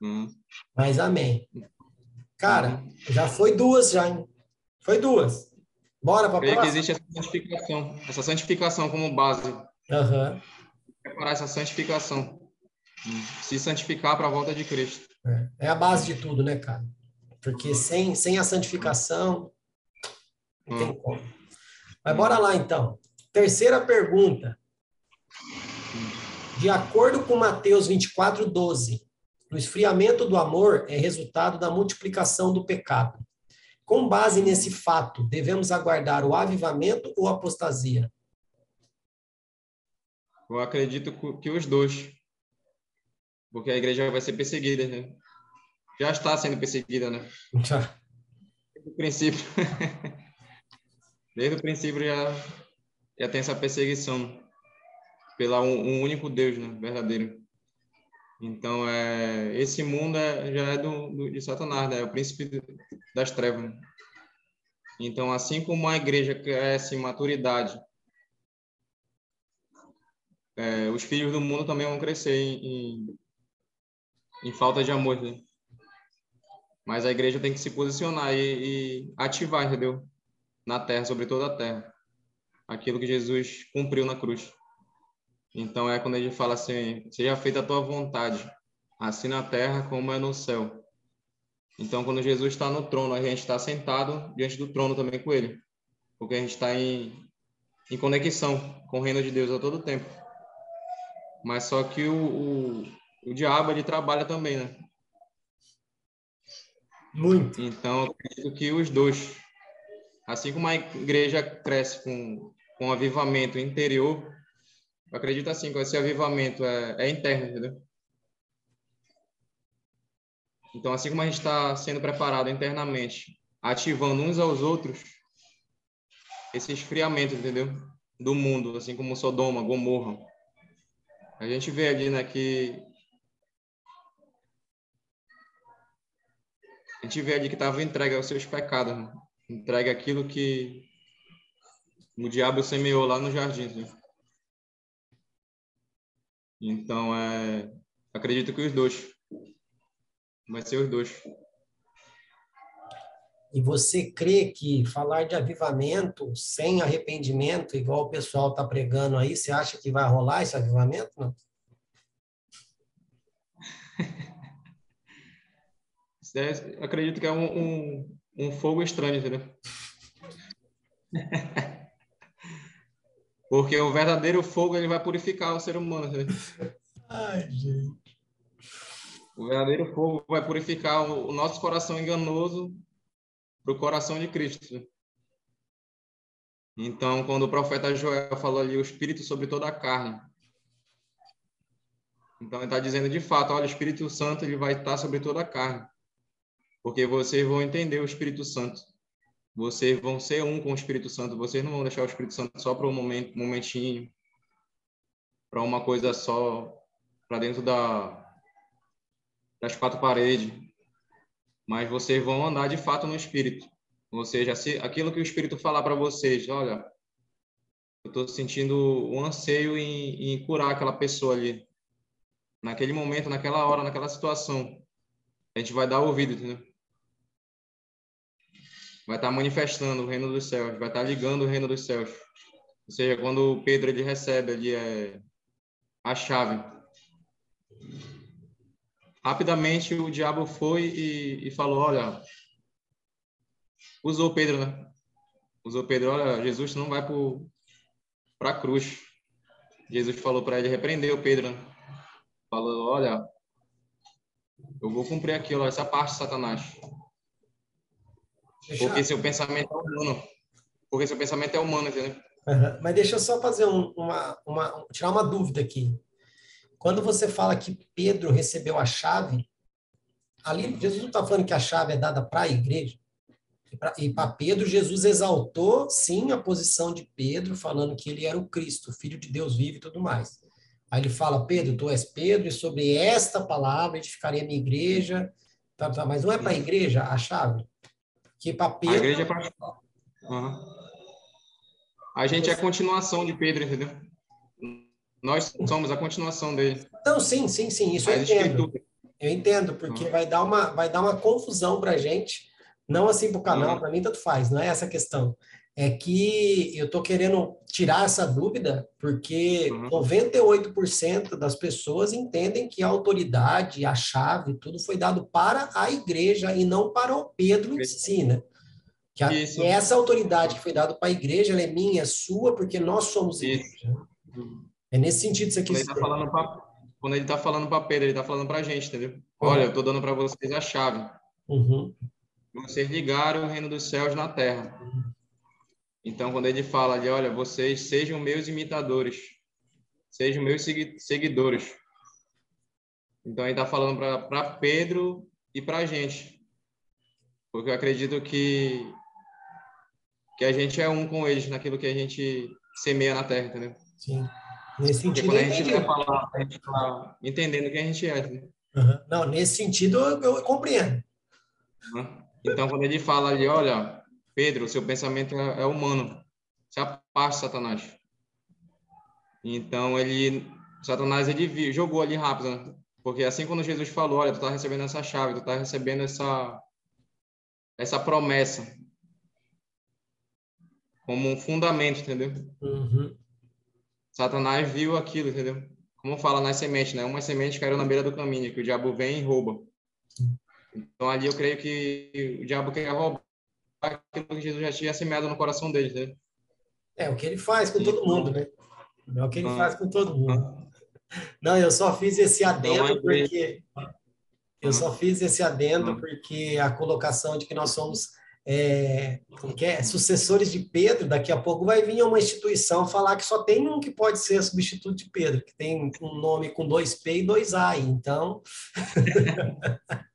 Uhum. Mas amém. Cara, uhum. já foi duas, já, hein? Foi duas. Bora para a próxima. que existe essa santificação, essa santificação como base. Uhum. Preparar essa santificação se santificar para a volta de Cristo. É, é, a base de tudo, né, cara? Porque sem, sem a santificação, não tem hum. como. Mas bora lá, então. Terceira pergunta. De acordo com Mateus 24, 12, o esfriamento do amor é resultado da multiplicação do pecado. Com base nesse fato, devemos aguardar o avivamento ou apostasia? Eu acredito que os dois porque a igreja vai ser perseguida, né? Já está sendo perseguida, né? Já. Desde o princípio. <laughs> Desde o princípio já, já tem essa perseguição pela um, um único Deus, né? Verdadeiro. Então, é, esse mundo é, já é do, do, de Satanás, né? É o príncipe das trevas. Então, assim como a igreja cresce em maturidade, é, os filhos do mundo também vão crescer em, em em falta de amor, né? Mas a igreja tem que se posicionar e, e ativar, entendeu? Na terra, sobre toda a terra. Aquilo que Jesus cumpriu na cruz. Então é quando a gente fala assim: seja feita a tua vontade, assim na terra como é no céu. Então, quando Jesus está no trono, a gente está sentado diante do trono também com ele, porque a gente está em, em conexão com o reino de Deus a todo tempo. Mas só que o, o, o diabo ele trabalha também, né? Muito. Então, eu acredito que os dois, assim como a igreja cresce com, com um avivamento interior, eu acredito assim que esse avivamento é, é interno, entendeu? Então, assim como a gente está sendo preparado internamente, ativando uns aos outros, esse esfriamento, entendeu? Do mundo, assim como Sodoma, Gomorra. A gente vê ali, né, que A gente vê ali que estava entregue aos seus pecados. Né? entregue aquilo que o diabo semeou lá no jardim. Né? Então, é, acredito que os dois. Vai ser os dois. E você crê que falar de avivamento sem arrependimento, igual o pessoal está pregando aí, você acha que vai rolar esse avivamento? Não? É, acredito que é um, um, um fogo estranho, entendeu? <laughs> Porque o verdadeiro fogo ele vai purificar o ser humano. Entendeu? Ai, gente. O verdadeiro fogo vai purificar o, nosso coração enganoso para o coração de Cristo. Né? Então, quando o profeta Joel falou ali o Espírito sobre toda a carne, então ele está dizendo de fato, olha, o Espírito Santo ele vai estar sobre toda a carne, porque vocês vão entender o Espírito Santo. Vocês vão ser um com o Espírito Santo. Vocês não vão deixar o Espírito Santo só para um momento, momentinho, para uma coisa só, para dentro da, das quatro paredes mas vocês vão andar de fato no Espírito. Ou seja, se, aquilo que o Espírito falar para vocês, olha, eu estou sentindo um anseio em, em, curar aquela pessoa ali, naquele momento, naquela hora, naquela situação. A gente vai dar ouvido, entendeu? Vai estar tá manifestando o reino dos céus, vai estar tá ligando o reino dos céus. Ou seja, quando Pedro ele recebe ali é, a chave rapidamente o diabo foi e, e falou, olha, usou Pedro, né? Usou Pedro, olha, Jesus não vai para a cruz. Jesus falou para ele, repreendeu Pedro, né? Falou, olha, eu vou cumprir aquilo, essa parte, Satanás. Deixa... Porque seu pensamento é humano. Porque seu pensamento é humano, entendeu? Uhum. Mas deixa eu só fazer um, uma, uma, tirar uma dúvida aqui. Quando você fala que Pedro recebeu a chave, ali Jesus não está falando que a chave é dada para a igreja. E para Pedro, Jesus exaltou, sim, a posição de Pedro, falando que ele era o Cristo, Filho de Deus vivo e tudo mais. Aí ele fala, Pedro, tu és Pedro, e sobre esta palavra edificarei a minha igreja. Tá, tá, mas não é para a igreja a chave? Que para Pedro... A igreja é para... Uhum. A gente é a continuação de Pedro, entendeu? Nós somos a continuação dele. Então, sim, sim, sim, isso eu entendo. Eu entendo, porque vai dar uma, vai dar uma confusão para a gente, não assim para o canal, para mim tanto faz, não é essa a questão. É que eu estou querendo tirar essa dúvida, porque uhum. 98% das pessoas entendem que a autoridade, a chave, tudo foi dado para a igreja e não para o Pedro em si, né? Que, a, que essa autoridade que foi dada para a igreja, ela é minha, é sua, porque nós somos igreja. Uhum. É nesse sentido isso aqui. Quando ele está falando para Pedro, ele está falando para a gente, entendeu? Uhum. Olha, eu estou dando para vocês a chave. Uhum. Vocês ligaram o reino dos céus na terra. Então, quando ele fala ali, olha, vocês sejam meus imitadores, sejam meus seguidores. Então, ele está falando para Pedro e para a gente. Porque eu acredito que, que a gente é um com eles naquilo que a gente semeia na terra, entendeu? Sim. Nesse sentido, quando a gente vai falar, a gente está entendendo quem a gente é. Né? Uhum. Não, nesse sentido eu, eu compreendo. Então, quando ele fala ali, olha, Pedro, seu pensamento é, é humano, se afaste, Satanás. Então, ele, Satanás, ele jogou ali rápido, né? porque assim quando Jesus falou, olha, tu está recebendo essa chave, tu está recebendo essa, essa promessa como um fundamento, entendeu? Uhum. Satanás viu aquilo, entendeu? Como fala nas sementes, né? Uma semente caiu na beira do caminho, que o diabo vem e rouba. Então ali eu creio que o diabo quer roubar aquilo que Jesus já tinha semeado no coração dele, né? É o que ele faz com todo mundo, né? É o que ele ah, faz com todo mundo. Ah, Não, eu só fiz esse adendo porque eu só fiz esse adendo porque a colocação de que nós somos é, é, sucessores de Pedro, daqui a pouco vai vir uma instituição falar que só tem um que pode ser substituto de Pedro, que tem um nome com dois P e dois A. Então. <laughs>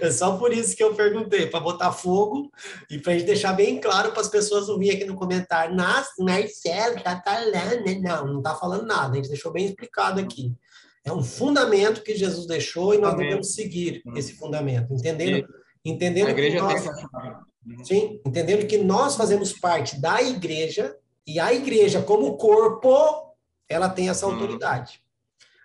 é só por isso que eu perguntei, para botar fogo e para a gente deixar bem claro para as pessoas não virem aqui no comentário. Nossa, Marcelo, tá falando. Né? Não, não está falando nada, a gente deixou bem explicado aqui. É um fundamento que Jesus deixou e nós devemos seguir esse fundamento, entendendo? Entendendo a igreja que nós, tem essa. Uhum. Sim, entendendo que nós fazemos parte da igreja e a igreja, como corpo, ela tem essa uhum. autoridade.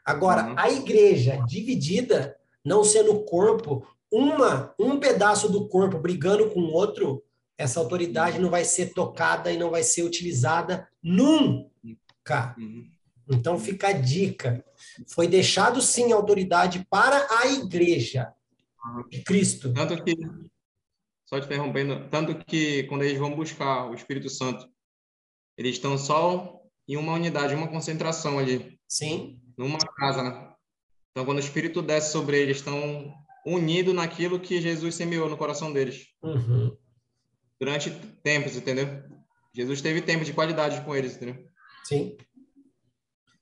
Agora, uhum. a igreja dividida, não sendo corpo, uma um pedaço do corpo brigando com o outro, essa autoridade não vai ser tocada e não vai ser utilizada nunca. Uhum. Então fica a dica. Foi deixado sim autoridade para a igreja de Cristo. Tanto que, só te interrompendo, tanto que quando eles vão buscar o Espírito Santo, eles estão só em uma unidade, uma concentração ali. Sim. Numa casa, né? Então, quando o Espírito desce sobre eles, estão unidos naquilo que Jesus semeou no coração deles. Uhum. Durante tempos, entendeu? Jesus teve tempo de qualidade com eles, entendeu? Sim.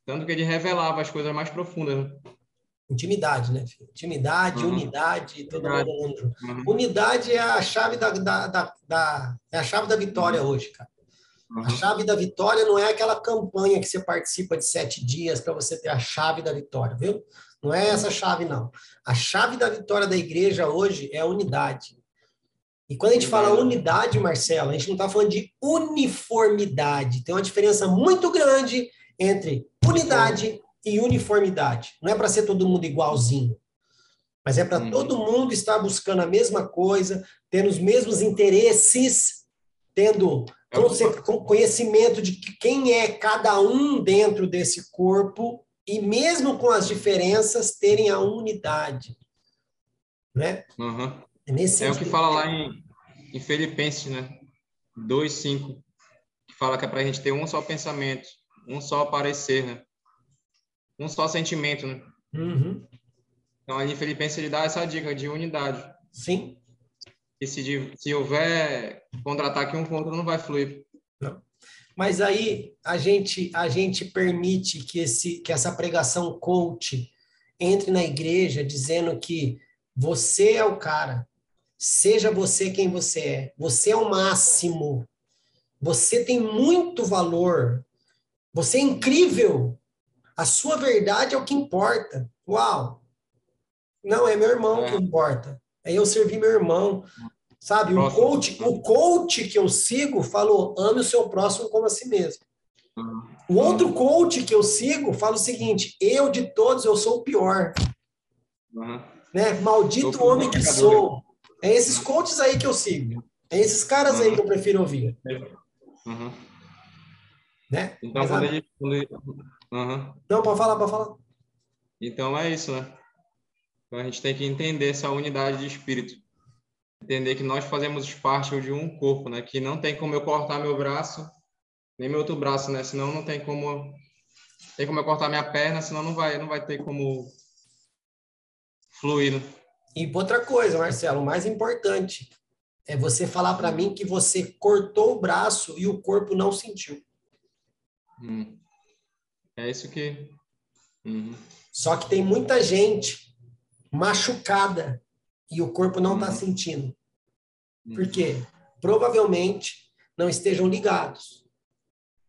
Tanto que ele revelava as coisas mais profundas. Né? Intimidade, né? Intimidade, uhum. unidade, todo mundo. Uhum. Unidade é a chave da, da, da, da, é a chave da vitória hoje, cara. Uhum. A chave da vitória não é aquela campanha que você participa de sete dias para você ter a chave da vitória, viu? Não é essa chave, não. A chave da vitória da igreja hoje é a unidade. E quando a gente fala unidade, Marcelo, a gente não está falando de uniformidade. Tem uma diferença muito grande entre unidade e uniformidade. Não é para ser todo mundo igualzinho, mas é para uhum. todo mundo estar buscando a mesma coisa, tendo os mesmos interesses, tendo é conhecimento de quem é cada um dentro desse corpo e mesmo com as diferenças terem a unidade, né? Uhum. É, nesse é o que fala lá em, em Filipenses, né? 2:5, que fala que é para a gente ter um só pensamento, um só parecer, né? um só sentimento, né? Uhum. Então, ali em Filipenses ele dá essa dica de unidade. Sim. E se, se houver contra-ataque um contra, não vai fluir. Não. Mas aí a gente a gente permite que esse que essa pregação coach entre na igreja dizendo que você é o cara, seja você quem você é, você é o máximo, você tem muito valor, você é incrível, a sua verdade é o que importa. Uau! Não, é meu irmão é. que importa. É eu servir meu irmão. Sabe? O coach, o coach que eu sigo falou: ame o seu próximo como a si mesmo. O outro coach que eu sigo fala o seguinte: eu de todos eu sou o pior. Uhum. Né? Maldito homem que sou. É esses coaches aí que eu sigo. É esses caras uhum. aí que eu prefiro ouvir. Uhum. Né? Então, quando, Uhum. Não, pode falar, pode falar. Então é isso, né? Então a gente tem que entender essa unidade de espírito. Entender que nós fazemos parte de um corpo, né? Que não tem como eu cortar meu braço, nem meu outro braço, né? Senão não tem como tem como eu cortar minha perna, senão não vai, não vai ter como fluir. Né? E outra coisa, Marcelo, o mais importante é você falar para mim que você cortou o braço e o corpo não sentiu. Hum. É isso que. Uhum. Só que tem muita gente machucada e o corpo não está uhum. sentindo. Uhum. Por quê? Provavelmente não estejam ligados.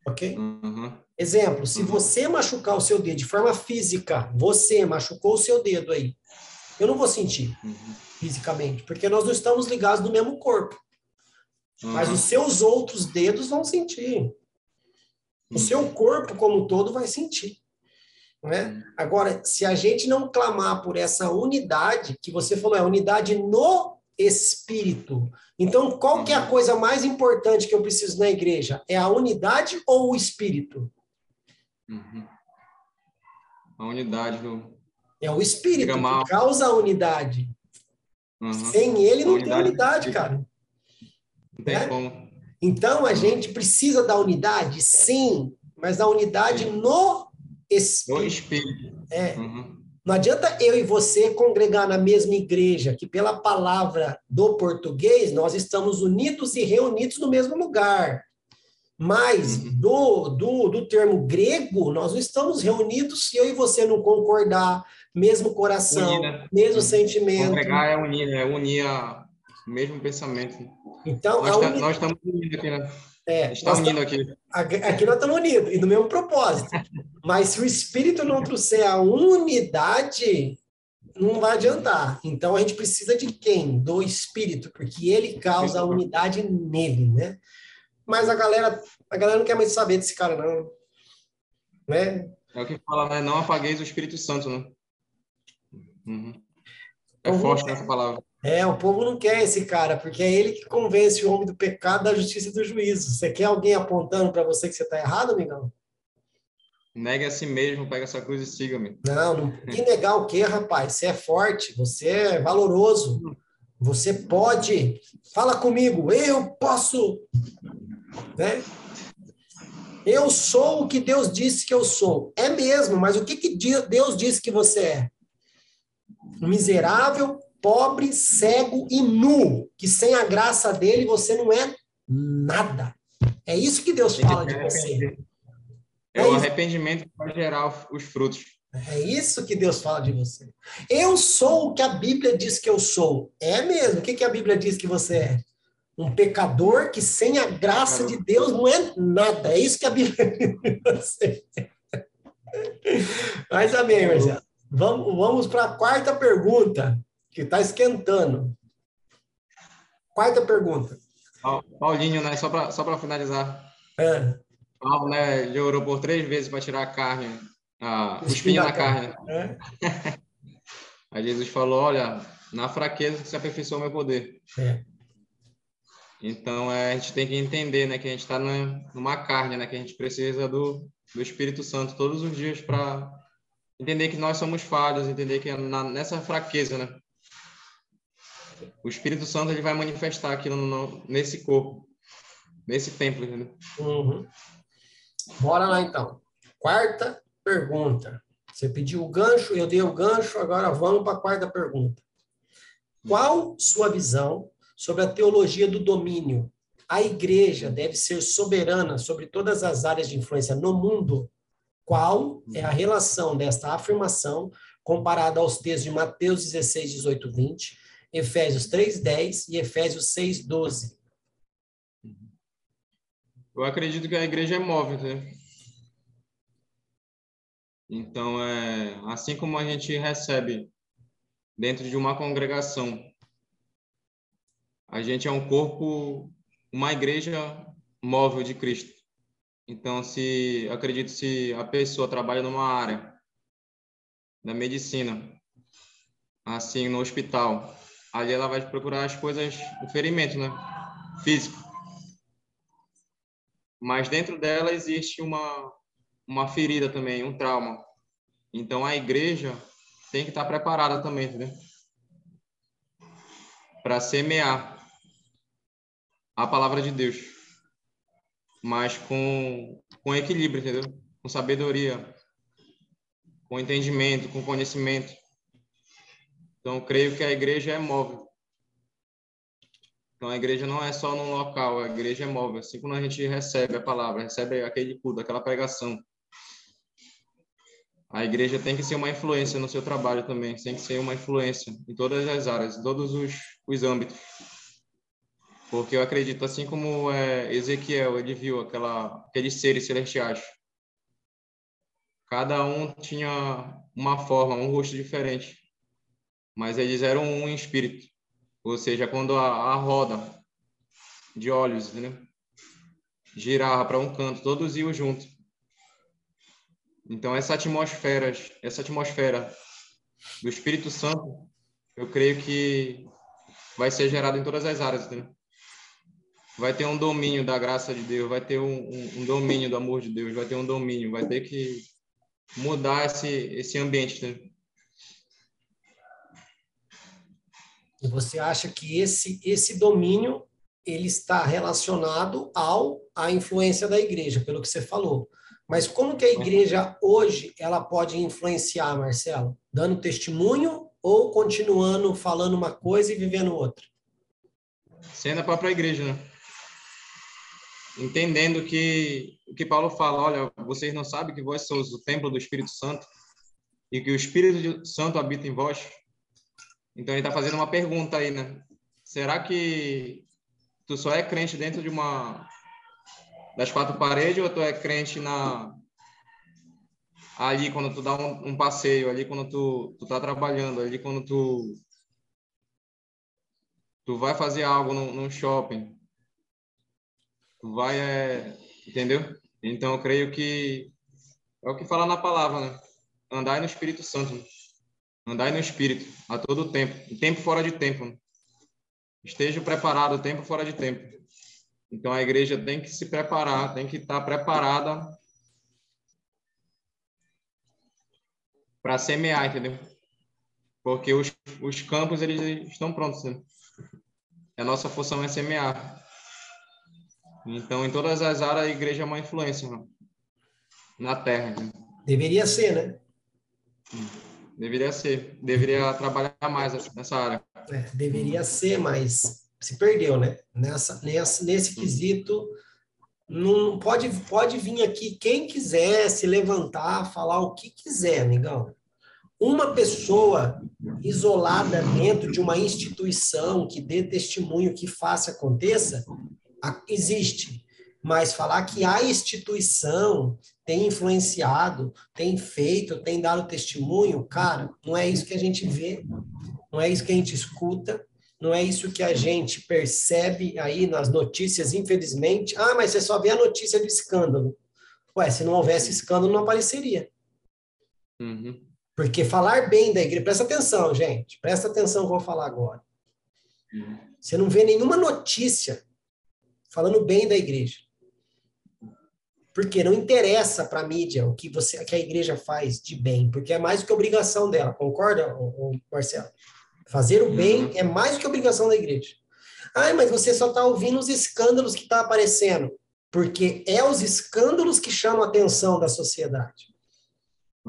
Ok? Uhum. Exemplo: se uhum. você machucar o seu dedo de forma física, você machucou o seu dedo aí, eu não vou sentir uhum. fisicamente, porque nós não estamos ligados no mesmo corpo. Mas os seus outros dedos vão sentir. O seu corpo como um todo vai sentir. Né? Agora, se a gente não clamar por essa unidade, que você falou, é unidade no espírito. Então, qual que é a coisa mais importante que eu preciso na igreja? É a unidade ou o espírito? Uhum. A unidade do. É o espírito que causa a unidade. Uhum. Sem ele não unidade tem unidade, cara. Não tem né? como. Então, a gente precisa da unidade? Sim, mas da unidade no espírito. No espírito. É. Uhum. Não adianta eu e você congregar na mesma igreja, que pela palavra do português nós estamos unidos e reunidos no mesmo lugar. Mas uhum. do, do, do termo grego, nós não estamos reunidos se eu e você não concordar, mesmo coração, unir, né? mesmo uhum. sentimento. Congregar é unir, é unir a, o mesmo pensamento. Então, nós, tá, nós estamos unidos aqui, né? É, está unindo aqui. Aqui nós estamos unidos, e no mesmo propósito. <laughs> Mas se o Espírito não trouxer a unidade, não vai adiantar. Então a gente precisa de quem? Do espírito, porque ele causa a unidade nele, né? Mas a galera, a galera não quer mais saber desse cara não, né? É o que fala, né? Não apagueis o Espírito Santo, né? Uhum. É forte essa palavra. É, o povo não quer esse cara, porque é ele que convence o homem do pecado, da justiça e do juízo. Você quer alguém apontando para você que você está errado, amigão? Negue a si mesmo, pega essa cruz e siga-me. Não, não. <laughs> E negar o quê, rapaz? Você é forte, você é valoroso. Você pode. Fala comigo, eu posso. Né? Eu sou o que Deus disse que eu sou. É mesmo, mas o que, que Deus disse que você é? Miserável, pobre, cego e nu. Que sem a graça dele você não é nada. É isso que Deus fala de você. É, é o arrependimento que vai gerar os frutos. É isso que Deus fala de você. Eu sou o que a Bíblia diz que eu sou. É mesmo. O que, que a Bíblia diz que você é? Um pecador que sem a graça de Deus não é nada. É isso que a Bíblia <laughs> diz de você. Mas amém, Marcelo. Vamos, vamos para a quarta pergunta, que está esquentando. Quarta pergunta. Paulinho, né? Só para só finalizar. É. Paulo, né, ele orou por três vezes para tirar a carne, a, o espinho da carne. É. <laughs> Aí Jesus falou, olha, na fraqueza se aperfeiçoa o meu poder. É. Então, é, a gente tem que entender, né, que a gente está numa carne, né, que a gente precisa do, do Espírito Santo todos os dias para entender que nós somos falhos, entender que na, nessa fraqueza, né, o Espírito Santo ele vai manifestar aquilo no, nesse corpo, nesse templo, entendeu? Uhum. Bora lá então. Quarta pergunta. Você pediu o gancho, eu dei o gancho, agora vamos para a quarta pergunta. Qual sua visão sobre a teologia do domínio? A igreja deve ser soberana sobre todas as áreas de influência no mundo? Qual é a relação desta afirmação comparada aos textos de Mateus 16, 18, 20, Efésios 3, 10 e Efésios 6, 12? Eu acredito que a igreja é móvel, né? Então, é, assim como a gente recebe dentro de uma congregação, a gente é um corpo, uma igreja móvel de Cristo. Então, se acredito se a pessoa trabalha numa área da medicina, assim no hospital, ali ela vai procurar as coisas, o ferimento, né, físico mas dentro dela existe uma, uma ferida também, um trauma. Então a igreja tem que estar preparada também, entendeu? Para semear a palavra de Deus, mas com, com equilíbrio, entendeu? Com sabedoria, com entendimento, com conhecimento. Então, creio que a igreja é móvel. Então a igreja não é só num local, a igreja é móvel. Assim quando a gente recebe a palavra, recebe aquele culto, aquela pregação, a igreja tem que ser uma influência no seu trabalho também, tem que ser uma influência em todas as áreas, em todos os, os âmbitos. Porque eu acredito, assim como é, Ezequiel, ele viu aquela, aqueles seres celestiais. Cada um tinha uma forma, um rosto diferente. Mas eles eram um espírito. Ou seja, quando a, a roda de olhos entendeu? girava para um canto, todos iam junto. Então essa atmosfera, essa atmosfera do Espírito Santo, eu creio que vai ser gerada em todas as áreas, entendeu? Vai ter um domínio da graça de Deus, vai ter um, um, um domínio do amor de Deus, vai ter um domínio, vai ter que mudar esse esse ambiente, entendeu? E você acha que esse, esse domínio ele está relacionado ao à influência da igreja, pelo que você falou. Mas como que a igreja hoje ela pode influenciar, Marcelo? Dando testemunho ou continuando falando uma coisa e vivendo outra? Sendo a própria igreja, né? Entendendo que o que Paulo fala, olha, vocês não sabem que vós sois o templo do Espírito Santo e que o Espírito Santo habita em vós? Então ele está fazendo uma pergunta aí, né? Será que tu só é crente dentro de uma das quatro paredes ou tu é crente na ali quando tu dá um, um passeio, ali quando tu, tu tá trabalhando, ali quando tu tu vai fazer algo no, no shopping, tu vai, é, entendeu? Então eu creio que é o que fala na palavra, né? Andai no Espírito Santo? Andai no Espírito a todo tempo, tempo fora de tempo. Esteja preparado, tempo fora de tempo. Então a igreja tem que se preparar, tem que estar preparada para semear, entendeu? Porque os, os campos eles estão prontos. Né? A nossa função é semear. Então, em todas as áreas, a igreja é uma influência né? na terra. Né? Deveria ser, né? Deveria ser. Deveria trabalhar mais nessa área. É, deveria ser, mas se perdeu, né? Nessa, nessa, nesse quesito, não pode, pode vir aqui quem quiser se levantar, falar o que quiser, amigão. Uma pessoa isolada dentro de uma instituição que dê testemunho que faça aconteça, existe. Mas falar que a instituição tem influenciado, tem feito, tem dado testemunho, cara, não é isso que a gente vê, não é isso que a gente escuta, não é isso que a gente percebe aí nas notícias, infelizmente. Ah, mas você só vê a notícia do escândalo. Ué, se não houvesse escândalo, não apareceria. Uhum. Porque falar bem da igreja, presta atenção, gente, presta atenção que eu vou falar agora. Uhum. Você não vê nenhuma notícia falando bem da igreja. Porque não interessa para a mídia o que, você, que a igreja faz de bem, porque é mais do que obrigação dela, concorda, Marcelo? Fazer o bem uhum. é mais do que obrigação da igreja. Ah, mas você só está ouvindo os escândalos que estão tá aparecendo. Porque é os escândalos que chamam a atenção da sociedade.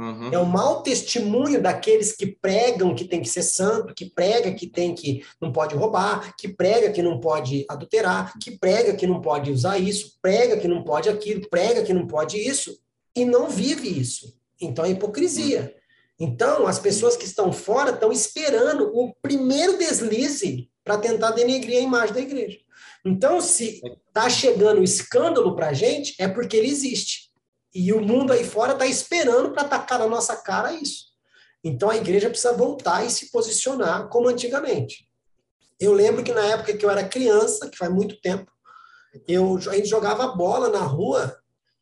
Uhum. É o mau testemunho daqueles que pregam que tem que ser santo, que prega que tem que não pode roubar, que prega que não pode adulterar, que prega que não pode usar isso, prega que não pode aquilo, prega que não pode isso, e não vive isso. Então é hipocrisia. Então, as pessoas que estão fora estão esperando o primeiro deslize para tentar denegrir a imagem da igreja. Então, se está chegando o escândalo para a gente, é porque ele existe. E o mundo aí fora está esperando para atacar na nossa cara isso. Então, a igreja precisa voltar e se posicionar como antigamente. Eu lembro que na época que eu era criança, que faz muito tempo, eu, a gente jogava bola na rua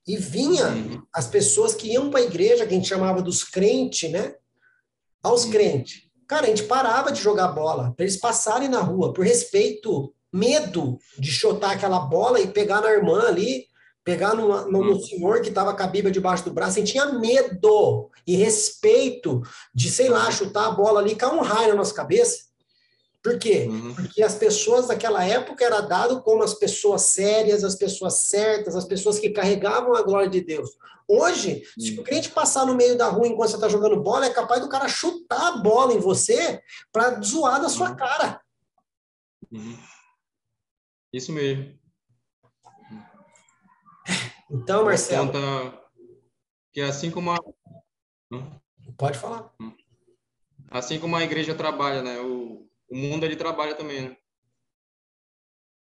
e vinha uhum. as pessoas que iam para a igreja, que a gente chamava dos crentes, né? Aos uhum. crentes. Cara, a gente parava de jogar bola para eles passarem na rua, por respeito, medo de chutar aquela bola e pegar na irmã ali, pegar no, no, no uhum. senhor que estava com a Bíblia debaixo do braço. Gente tinha medo e respeito de, sei lá, chutar a bola ali e cair um raio na nossa cabeça. Por quê? Uhum. Porque as pessoas daquela época era dado como as pessoas sérias, as pessoas certas, as pessoas que carregavam a glória de Deus. Hoje, se o crente passar no meio da rua enquanto você está jogando bola, é capaz do cara chutar a bola em você para zoar da sua uhum. cara. Uhum. Isso mesmo. Então, Marcelo. Conta que assim como a... Pode falar. Assim como a igreja trabalha, né? O, o mundo ele trabalha também, né?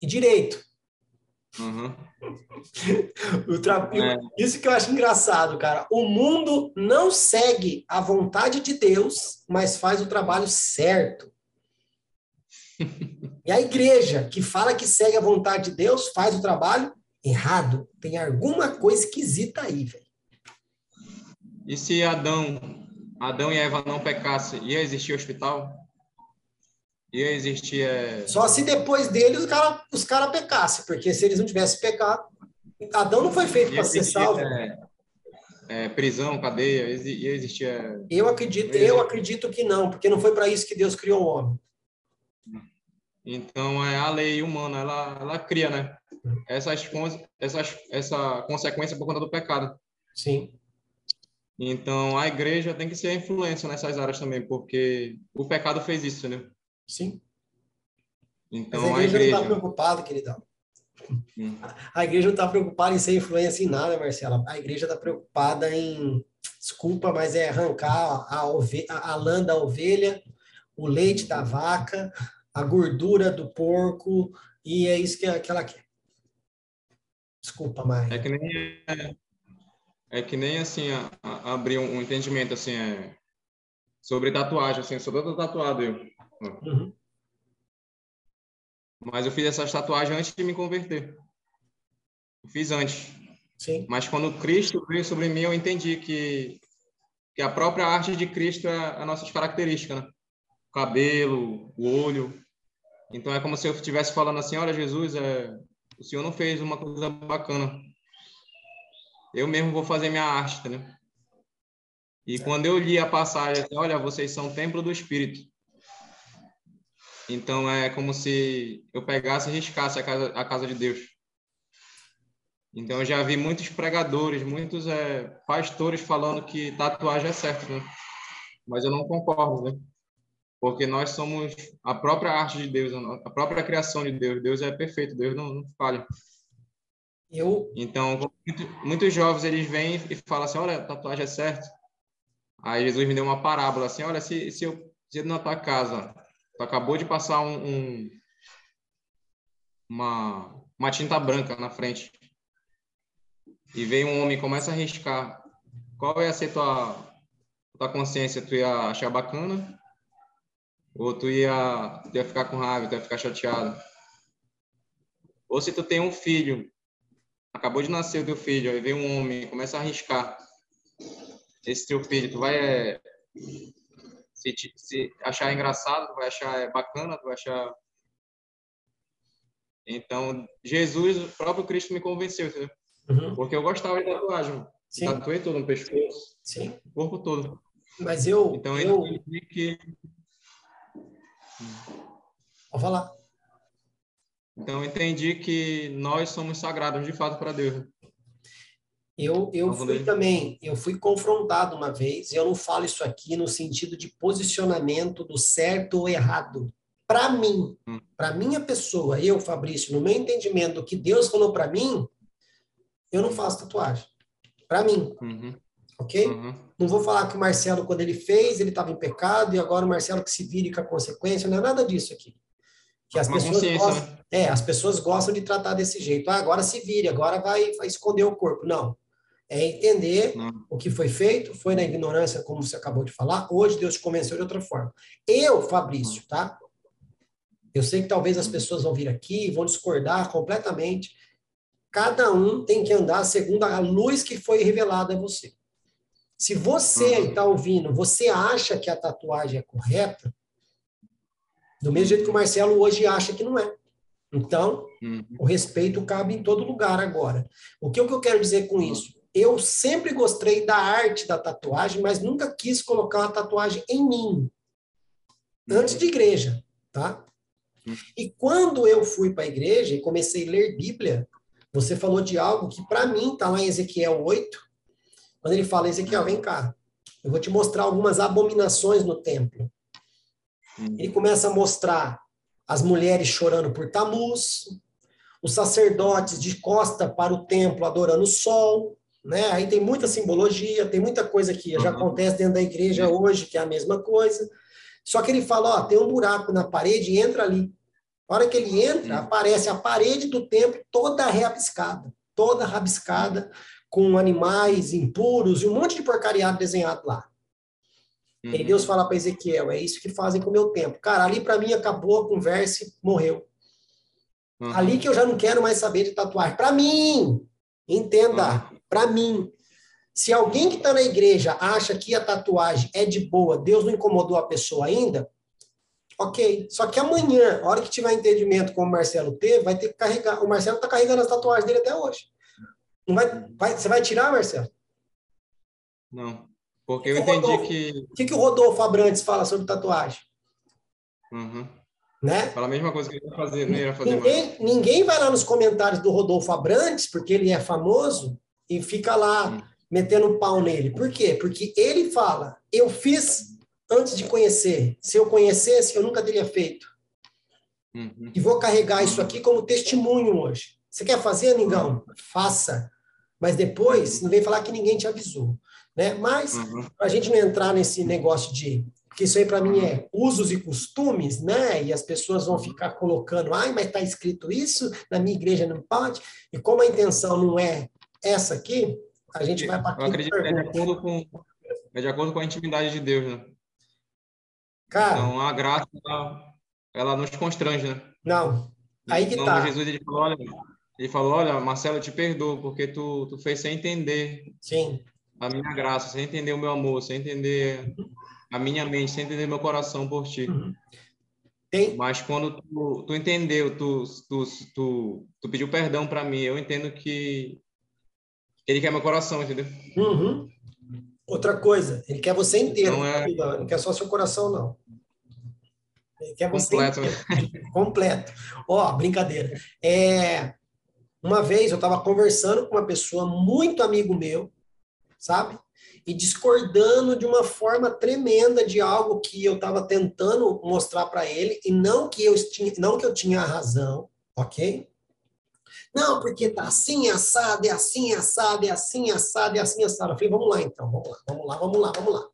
E direito. Uhum. <laughs> tra... é. Isso que eu acho engraçado, cara. O mundo não segue a vontade de Deus, mas faz o trabalho certo. <laughs> e a igreja que fala que segue a vontade de Deus faz o trabalho errado. Tem alguma coisa esquisita aí, velho. E se Adão, Adão e Eva não pecassem, ia existir hospital? ia existir. É... Só se depois dele os caras os cara pecassem, porque se eles não tivessem pecado, Adão não foi feito para ser salvo. É, é, prisão, cadeia, ia existir. É... Eu acredito, eu acredito que não, porque não foi para isso que Deus criou o homem. Então é a lei humana, ela, ela cria, né? Essas, essas, essa consequência por conta do pecado. Sim. Então a igreja tem que ser a influência nessas áreas também, porque o pecado fez isso, né? Sim. Então, Mas a igreja, a igreja... não está preocupada, queridão. Hum. A igreja não está preocupada em ser influência em nada, Marcela. A igreja está preocupada em, desculpa, mas é arrancar a, ove... a lã da ovelha, o leite da vaca, a gordura do porco, e é isso que, que ela quer. Desculpa, mas. É que nem, é, é que nem assim a, a, abrir um, um, entendimento assim é, sobre tatuagem, assim, sou todo tatuado eu. Uhum. Mas eu fiz essa tatuagem antes de me converter. Eu fiz antes. Sim. Mas quando Cristo veio sobre mim, eu entendi que que a própria arte de Cristo é a nossas características, né? O cabelo, o olho. Então é como se eu estivesse falando assim, olha Jesus, é, o Senhor não fez uma coisa bacana eu mesmo vou fazer minha arte, né? E quando eu li a passagem, assim, olha, vocês são templo do Espírito. Então é como se eu pegasse e riscasse a casa, a casa de Deus. Então eu já vi muitos pregadores, muitos é, pastores falando que tatuagem é certo, né? Mas eu não concordo, né? Porque nós somos a própria arte de Deus, a própria criação de Deus. Deus é perfeito, Deus não, não falha. Eu... Então, muitos jovens eles vêm e falam assim: olha, tatuagem é certo. Aí Jesus me deu uma parábola assim: olha, se, se eu se na tua casa, tu acabou de passar um, um, uma, uma tinta branca na frente e vem um homem e começa a riscar, qual ia ser tua, tua consciência? Tu ia achar bacana? Ou tu ia, tu ia ficar com raiva, tu ia ficar chateado? Ou se tu tem um filho acabou de nascer o teu filho, aí vem um homem, começa a arriscar esse teu filho, tu vai é, se, se, achar engraçado, tu vai achar é, bacana, tu vai achar então, Jesus, o próprio Cristo me convenceu, entendeu? Uhum. Porque eu gostava de tatuagem. Sim. Tatuei todo no pescoço. Sim. O corpo todo. Mas eu. Então, eu entendi que. Vou falar. Então, entendi que nós somos sagrados de fato para Deus. Eu, eu fui também, eu fui confrontado uma vez, e eu não falo isso aqui no sentido de posicionamento do certo ou errado. Para mim, hum. para minha pessoa, eu, Fabrício, no meu entendimento do que Deus falou para mim, eu não faço tatuagem. Para mim. Uhum. Ok? Uhum. Não vou falar que o Marcelo, quando ele fez, ele estava em pecado, e agora o Marcelo que se vire com a consequência, não é nada disso aqui. Que as pessoas gostam, né? é, as pessoas gostam de tratar desse jeito. Ah, agora se vire, agora vai, vai esconder o corpo. Não. É entender Não. o que foi feito, foi na ignorância, como você acabou de falar. Hoje Deus te convenceu de outra forma. Eu, Fabrício, tá? Eu sei que talvez as pessoas vão vir aqui e vão discordar completamente. Cada um tem que andar segundo a luz que foi revelada a você. Se você está ouvindo, você acha que a tatuagem é correta, do mesmo jeito que o Marcelo hoje acha que não é. Então, uhum. o respeito cabe em todo lugar agora. O que, o que eu quero dizer com isso? Eu sempre gostei da arte da tatuagem, mas nunca quis colocar uma tatuagem em mim. Antes de igreja, tá? Uhum. E quando eu fui para a igreja e comecei a ler Bíblia, você falou de algo que para mim está lá em Ezequiel 8, quando ele fala, Ezequiel, vem cá, eu vou te mostrar algumas abominações no templo. Hum. Ele começa a mostrar as mulheres chorando por Tamuz, os sacerdotes de costa para o templo adorando o sol, né? Aí tem muita simbologia, tem muita coisa que já acontece dentro da igreja hoje, que é a mesma coisa. Só que ele fala, ó, tem um buraco na parede, entra ali. A hora que ele entra, uhum. aparece a parede do templo toda rabiscada, toda rabiscada, com animais impuros e um monte de porcariado desenhado lá. Uhum. E Deus fala para Ezequiel: é isso que fazem com o meu tempo. Cara, ali para mim acabou a conversa e morreu. Uhum. Ali que eu já não quero mais saber de tatuagem. Para mim, entenda, uhum. para mim. Se alguém que está na igreja acha que a tatuagem é de boa, Deus não incomodou a pessoa ainda, ok. Só que amanhã, a hora que tiver entendimento como o Marcelo teve, vai ter que carregar. O Marcelo está carregando as tatuagens dele até hoje. Não vai, vai, você vai tirar, Marcelo? Não. Porque eu entendi Rodolfo, que. O que, que o Rodolfo Abrantes fala sobre tatuagem? Uhum. Né? Fala a mesma coisa que ele ia fazer, não ia fazer ninguém, mais. ninguém vai lá nos comentários do Rodolfo Abrantes, porque ele é famoso, e fica lá uhum. metendo pau nele. Por quê? Porque ele fala: eu fiz antes de conhecer. Se eu conhecesse, eu nunca teria feito. Uhum. E vou carregar isso aqui como testemunho hoje. Você quer fazer, amigão? Faça. Mas depois, não vem falar que ninguém te avisou. Né? Mas, uhum. para a gente não entrar nesse negócio de. Porque isso aí, para mim, é usos e costumes, né? E as pessoas vão ficar colocando, ai, mas está escrito isso, na minha igreja não pode. E como a intenção não é essa aqui, a gente vai para Eu acredito que é de acordo com é de acordo com a intimidade de Deus, né? Cara, Então a graça ela, ela nos constrange, né? não. Aí que então, tá. Jesus ele falou, olha, ele falou, olha, Marcelo, eu te perdoo porque tu, tu fez sem entender Sim. a minha graça, sem entender o meu amor, sem entender a minha mente, sem entender meu coração por ti. Uhum. Tem, Mas quando tu, tu entendeu, tu, tu, tu, tu pediu perdão para mim, eu entendo que ele quer meu coração, entendeu? Uhum. Outra coisa, ele quer você inteiro. Não é- Não, não quer só seu coração, não. Ele quer você Completo. né? inteiro, <laughs> completo. Ó, brincadeira. É, uma vez eu estava conversando com uma pessoa muito amigo meu, sabe? E discordando de uma forma tremenda de algo que eu estava tentando mostrar para ele e não que eu tinha, não que eu tinha razão, ok? Não, porque tá assim, assado, é assim, assado, é assim, assado, é assim, assado. Eu falei, vamos lá então, vamos lá, vamos lá, vamos lá, vamos lá.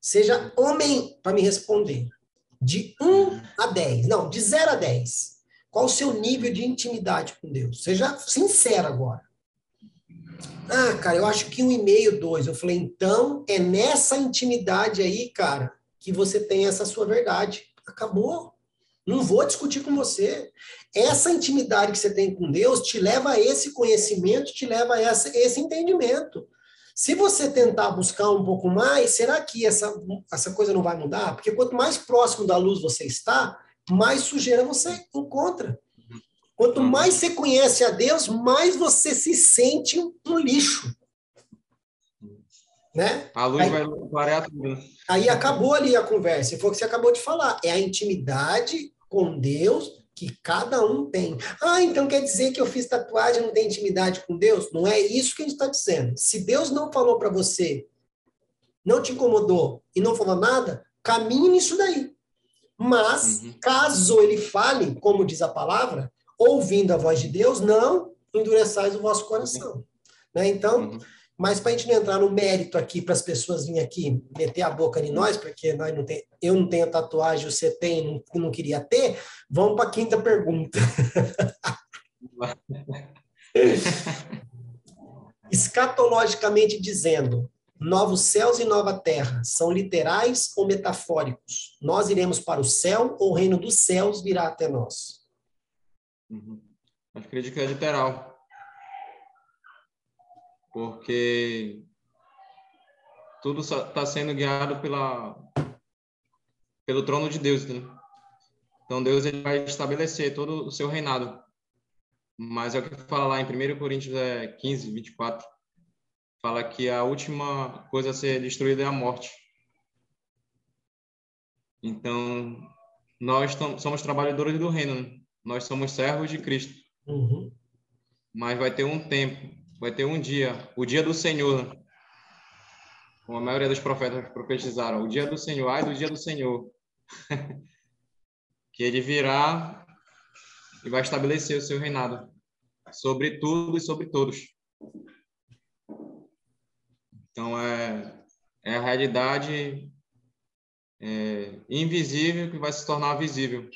Seja homem para me responder. De 1 a 10, não, de 0 a 10. Qual o seu nível de intimidade com Deus? Seja sincero agora. Ah, cara, eu acho que um e meio, dois. Eu falei, então é nessa intimidade aí, cara, que você tem essa sua verdade. Acabou. Não vou discutir com você. Essa intimidade que você tem com Deus te leva a esse conhecimento, te leva a essa, esse entendimento. Se você tentar buscar um pouco mais, será que essa, essa coisa não vai mudar? Porque quanto mais próximo da luz você está, mais sujeira você encontra. Quanto mais você conhece a Deus, mais você se sente um lixo. Né? A luz Aí- vai clarear tudo. Aí acabou ali a conversa. Foi o que você acabou de falar. É a intimidade com Deus que cada um tem. Ah, então quer dizer que eu fiz tatuagem e não tenho intimidade com Deus? Não é isso que a gente está dizendo. Se Deus não falou para você, não te incomodou e não falou nada, caminhe nisso daí. Mas, Uhum. caso ele fale, como diz a palavra, ouvindo a voz de Deus, não endureçais o vosso coração. Né? Então, Uhum. mas para a gente não entrar no mérito aqui, para as pessoas virem aqui meter a boca em nós, porque nós não tem, eu não tenho tatuagem, você tem, não, não queria ter, vamos para a quinta pergunta. <laughs> <laughs> Escatologicamente dizendo, novos céus e nova terra são literais ou metafóricos? Nós iremos para o céu ou o reino dos céus virá até nós? Uhum. Acredito que é literal. Porque tudo está sendo guiado pela, pelo trono de Deus. Né? Então, Deus ele vai estabelecer todo o seu reinado. Mas é o que fala lá em 1 Coríntios é 15, 24. Fala que a última coisa a ser destruída é a morte. Então, nós somos trabalhadores do reino. né? Nós somos servos de Cristo. Uhum. Mas vai ter um tempo, vai ter um dia, o dia do Senhor. né? Como a maioria dos profetas profetizaram, o dia do Senhor, ai do dia do Senhor. <laughs> que ele virá e vai estabelecer o seu reinado sobre tudo e sobre todos. Então é, é a realidade é, invisível que vai se tornar visível.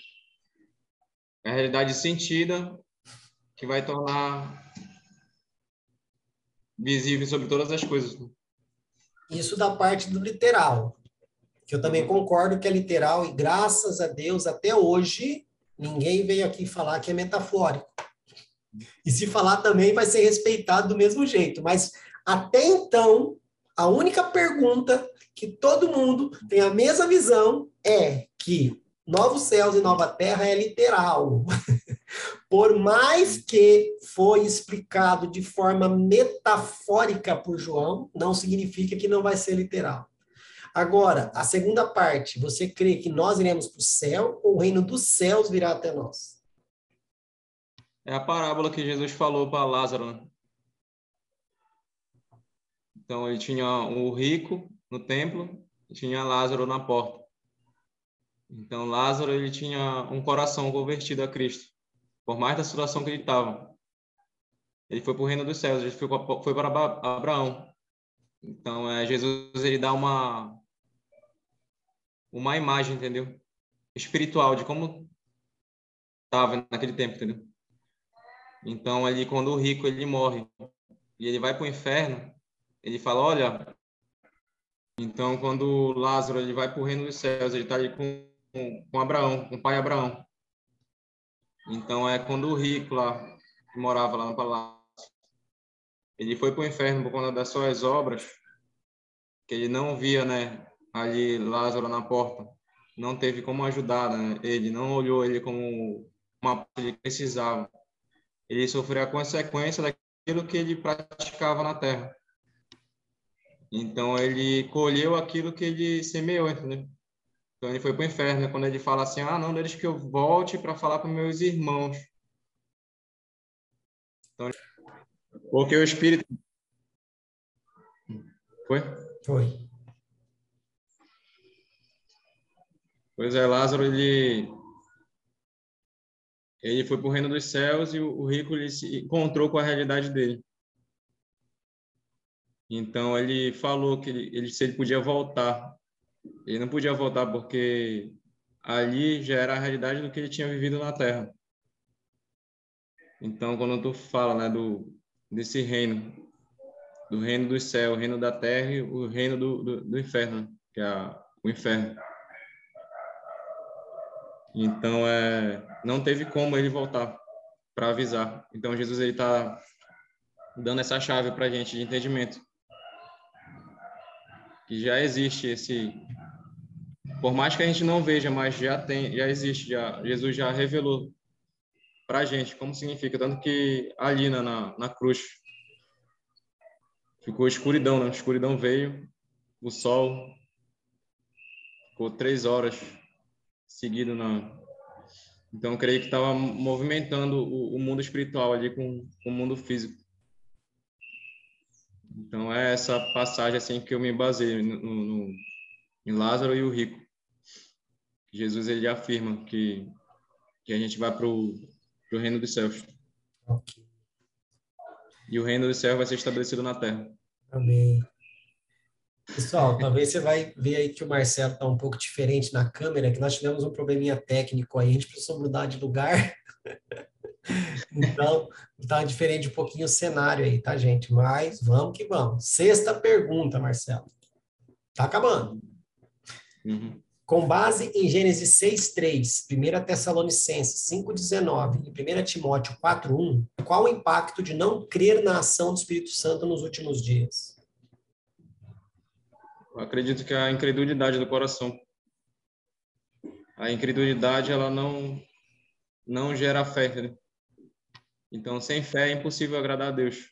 É a realidade sentida que vai tornar visível sobre todas as coisas. Isso da parte do literal, que eu também concordo que é literal e graças a Deus até hoje ninguém veio aqui falar que é metafórico. E se falar também vai ser respeitado do mesmo jeito, mas até então a única pergunta que todo mundo tem a mesma visão é que novos céus e nova terra é literal. <laughs> Por mais que foi explicado de forma metafórica por João, não significa que não vai ser literal. Agora, a segunda parte, você crê que nós iremos para o céu ou o reino dos céus virá até nós? É a parábola que Jesus falou para Lázaro. né? Então, ele tinha o rico no templo e tinha Lázaro na porta. Então, Lázaro ele tinha um coração convertido a Cristo, por mais da situação que ele estava. Ele foi para o reino dos céus, ele foi, pa- foi para Abra- Abraão. Então, é, Jesus ele dá uma uma imagem, entendeu? Espiritual de como estava naquele tempo, entendeu? Então, ali, quando o rico ele morre, e ele vai para o inferno, ele fala, olha, então quando Lázaro ele vai para o reino dos céus, ele está ali com, com Abraão, com o pai Abraão. Então é quando o rico lá, que morava lá no palácio, ele foi para o inferno por conta das suas obras, que ele não via, né, ali Lázaro na porta, não teve como ajudar né? ele, não olhou ele como uma ele precisava. Ele sofreu a consequência daquilo que ele praticava na terra. Então ele colheu aquilo que ele semeou, entendeu? Então ele foi para o inferno. Né? Quando ele fala assim: Ah, não, deixa que eu volte para falar com meus irmãos. Então, porque o Espírito. Foi? Foi. Pois é, Lázaro, ele ele foi para o reino dos céus e o, rico ele se encontrou com a realidade dele. Então ele falou que ele, ele, se ele podia voltar, ele não podia voltar porque ali já era a realidade do que ele tinha vivido na Terra. Então quando tu fala, né, do desse reino, do reino do céu, o reino da terra e o reino do, do, do inferno, que é o inferno. Então, é, não teve como ele voltar para avisar. Então, Jesus ele está dando essa chave para a gente de entendimento. Que já existe esse. Por mais que a gente não veja, mas já tem, já existe, já, Jesus já revelou para a gente como significa. Tanto que ali na, na, na cruz ficou escuridão, né? A escuridão veio, o sol ficou três horas seguido na. Então, creio que estava movimentando o, o, mundo espiritual ali com, com o mundo físico. Então, é essa passagem assim que eu me baseio no, no, em Lázaro e o rico. Jesus ele afirma que, que a gente vai para o reino dos céus. Okay. E o reino dos céus vai ser estabelecido na terra. Amém. Pessoal, talvez você vai ver aí que o Marcelo está um pouco diferente na câmera, que nós tivemos um probleminha técnico aí, a gente precisou mudar de lugar. <laughs> então, está diferente um pouquinho o cenário aí, tá, gente? Mas vamos que vamos. Sexta pergunta, Marcelo. Tá acabando. Uhum. Com base em Gênesis 6:3, 1 Tessalonicenses 5:19 e 1 Timóteo 4:1, qual o impacto de não crer na ação do Espírito Santo nos últimos dias? Eu acredito que a incredulidade do coração. A incredulidade, ela não, não gera fé. Então, sem fé é impossível agradar a Deus.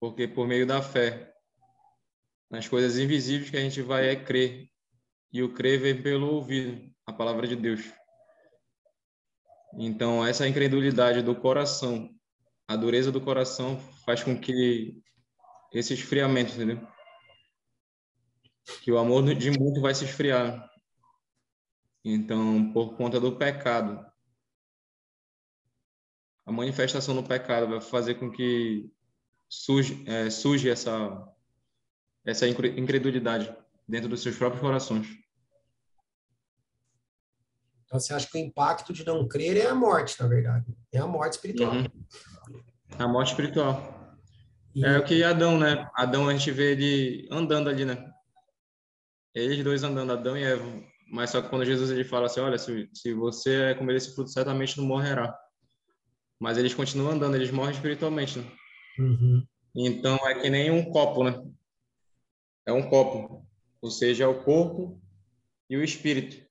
Porque por meio da fé, nas coisas invisíveis que a gente vai é crer. E o crer vem pelo ouvido, a palavra de Deus. Então, essa incredulidade do coração, a dureza do coração, faz com que esse esfriamento, entendeu? que o amor de muito vai se esfriar. Então, por conta do pecado, a manifestação do pecado vai fazer com que surge, é, surge essa, essa incredulidade dentro dos seus próprios corações. Então, você acha que o impacto de não crer é a morte, na verdade. É a morte espiritual. Uhum. A morte espiritual. E... É o que Adão, né? Adão, a gente vê ele andando ali, né? eles dois andando, Adão e Eva. Mas só que quando Jesus ele fala assim, olha, se, se você comer esse fruto, certamente não morrerá. Mas eles continuam andando, eles morrem espiritualmente, né? Uhum. Então é que nem um copo, né? É um copo, ou seja, é o corpo e o espírito.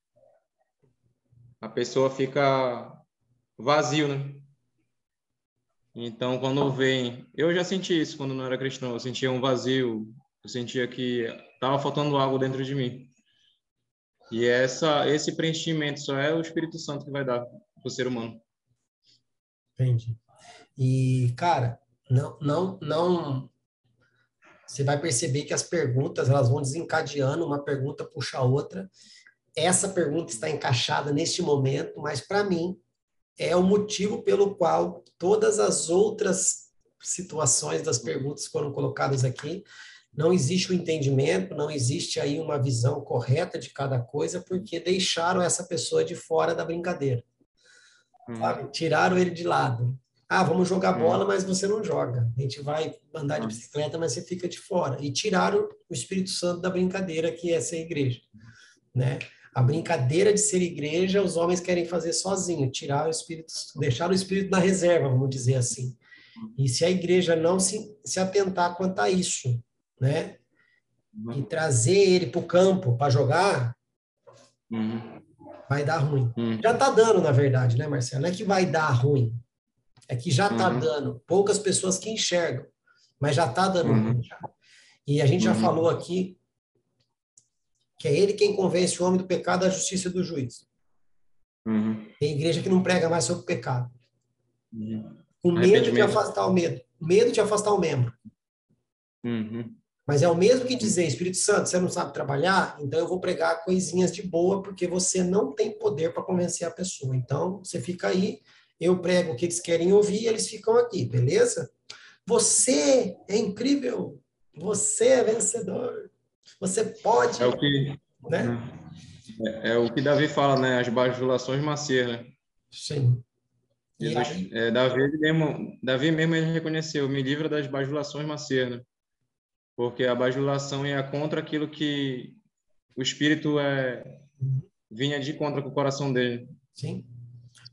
A pessoa fica vazio, né? Então, quando vem, eu já senti isso quando não era cristão, eu sentia um vazio, eu sentia que estava faltando algo dentro de mim. E essa, esse preenchimento só é o Espírito Santo que vai dar para o ser humano. Entendi. E, cara, não, não, não. Você vai perceber que as perguntas elas vão desencadeando, uma pergunta puxa a outra. Essa pergunta está encaixada neste momento, mas para mim é o motivo pelo qual todas as outras situações das perguntas foram colocadas aqui não existe o um entendimento, não existe aí uma visão correta de cada coisa, porque deixaram essa pessoa de fora da brincadeira. Hum. Sabe? Tiraram ele de lado. Ah, vamos jogar bola, mas você não joga. A gente vai andar de bicicleta, mas você fica de fora. E tiraram o Espírito Santo da brincadeira que é ser igreja, né? A brincadeira de ser igreja, os homens querem fazer sozinho, tirar o espírito, deixar o espírito na reserva, vamos dizer assim. E se a igreja não se, se atentar quanto a isso, né? E trazer ele para o campo para jogar, uhum. Vai dar ruim. Uhum. Já está dando, na verdade, né, Marcelo? Não é que vai dar ruim. É que já está uhum. dando. Poucas pessoas que enxergam, mas já está dando ruim. Já. E a gente já uhum. falou aqui que é ele quem convence o homem do pecado, da justiça do juízo. Uhum. Tem igreja que não prega mais sobre o pecado. Uhum. O medo de afastar o medo. Medo de afastar o membro. Uhum. Mas é o mesmo que dizer, Espírito Santo, você não sabe trabalhar, então eu vou pregar coisinhas de boa, porque você não tem poder para convencer a pessoa. Então, você fica aí, eu prego o que eles querem ouvir e eles ficam aqui, beleza? Você é incrível, você é vencedor. Você pode. É o que, né? é, é o que Davi fala, né? As bajulações macias, né? Sim. Jesus, é, Davi, mesmo, Davi mesmo reconheceu, me livra das bajulações macias, né? Porque a bajulação ia contra aquilo que o espírito é, vinha de contra com o coração dele. Sim.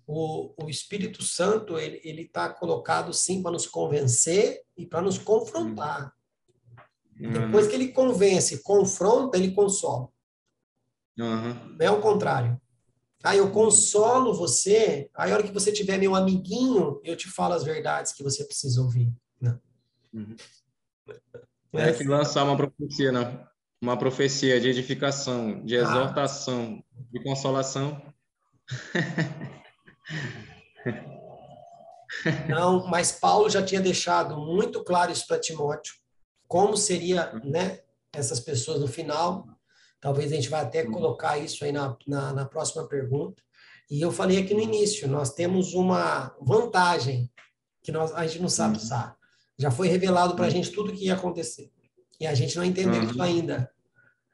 O, o Espírito Santo, ele está colocado sim para nos convencer e para nos confrontar. Depois que ele convence, confronta, ele consola. Uhum. Não é o contrário. Aí eu consolo você, aí a hora que você tiver meu amiguinho, eu te falo as verdades que você precisa ouvir. Não. Uhum. É, é que lançar uma profecia, né? Uma profecia de edificação, de ah. exortação, ah. de consolação. Não, mas Paulo já tinha deixado muito claro isso para Timóteo como seria, né, essas pessoas no final. Talvez a gente vai até colocar isso aí na, na, na próxima pergunta. E eu falei aqui no início, nós temos uma vantagem que nós, a gente não sabe uhum. usar. Já foi revelado para a gente tudo o que ia acontecer. E a gente não entendeu uhum. isso ainda.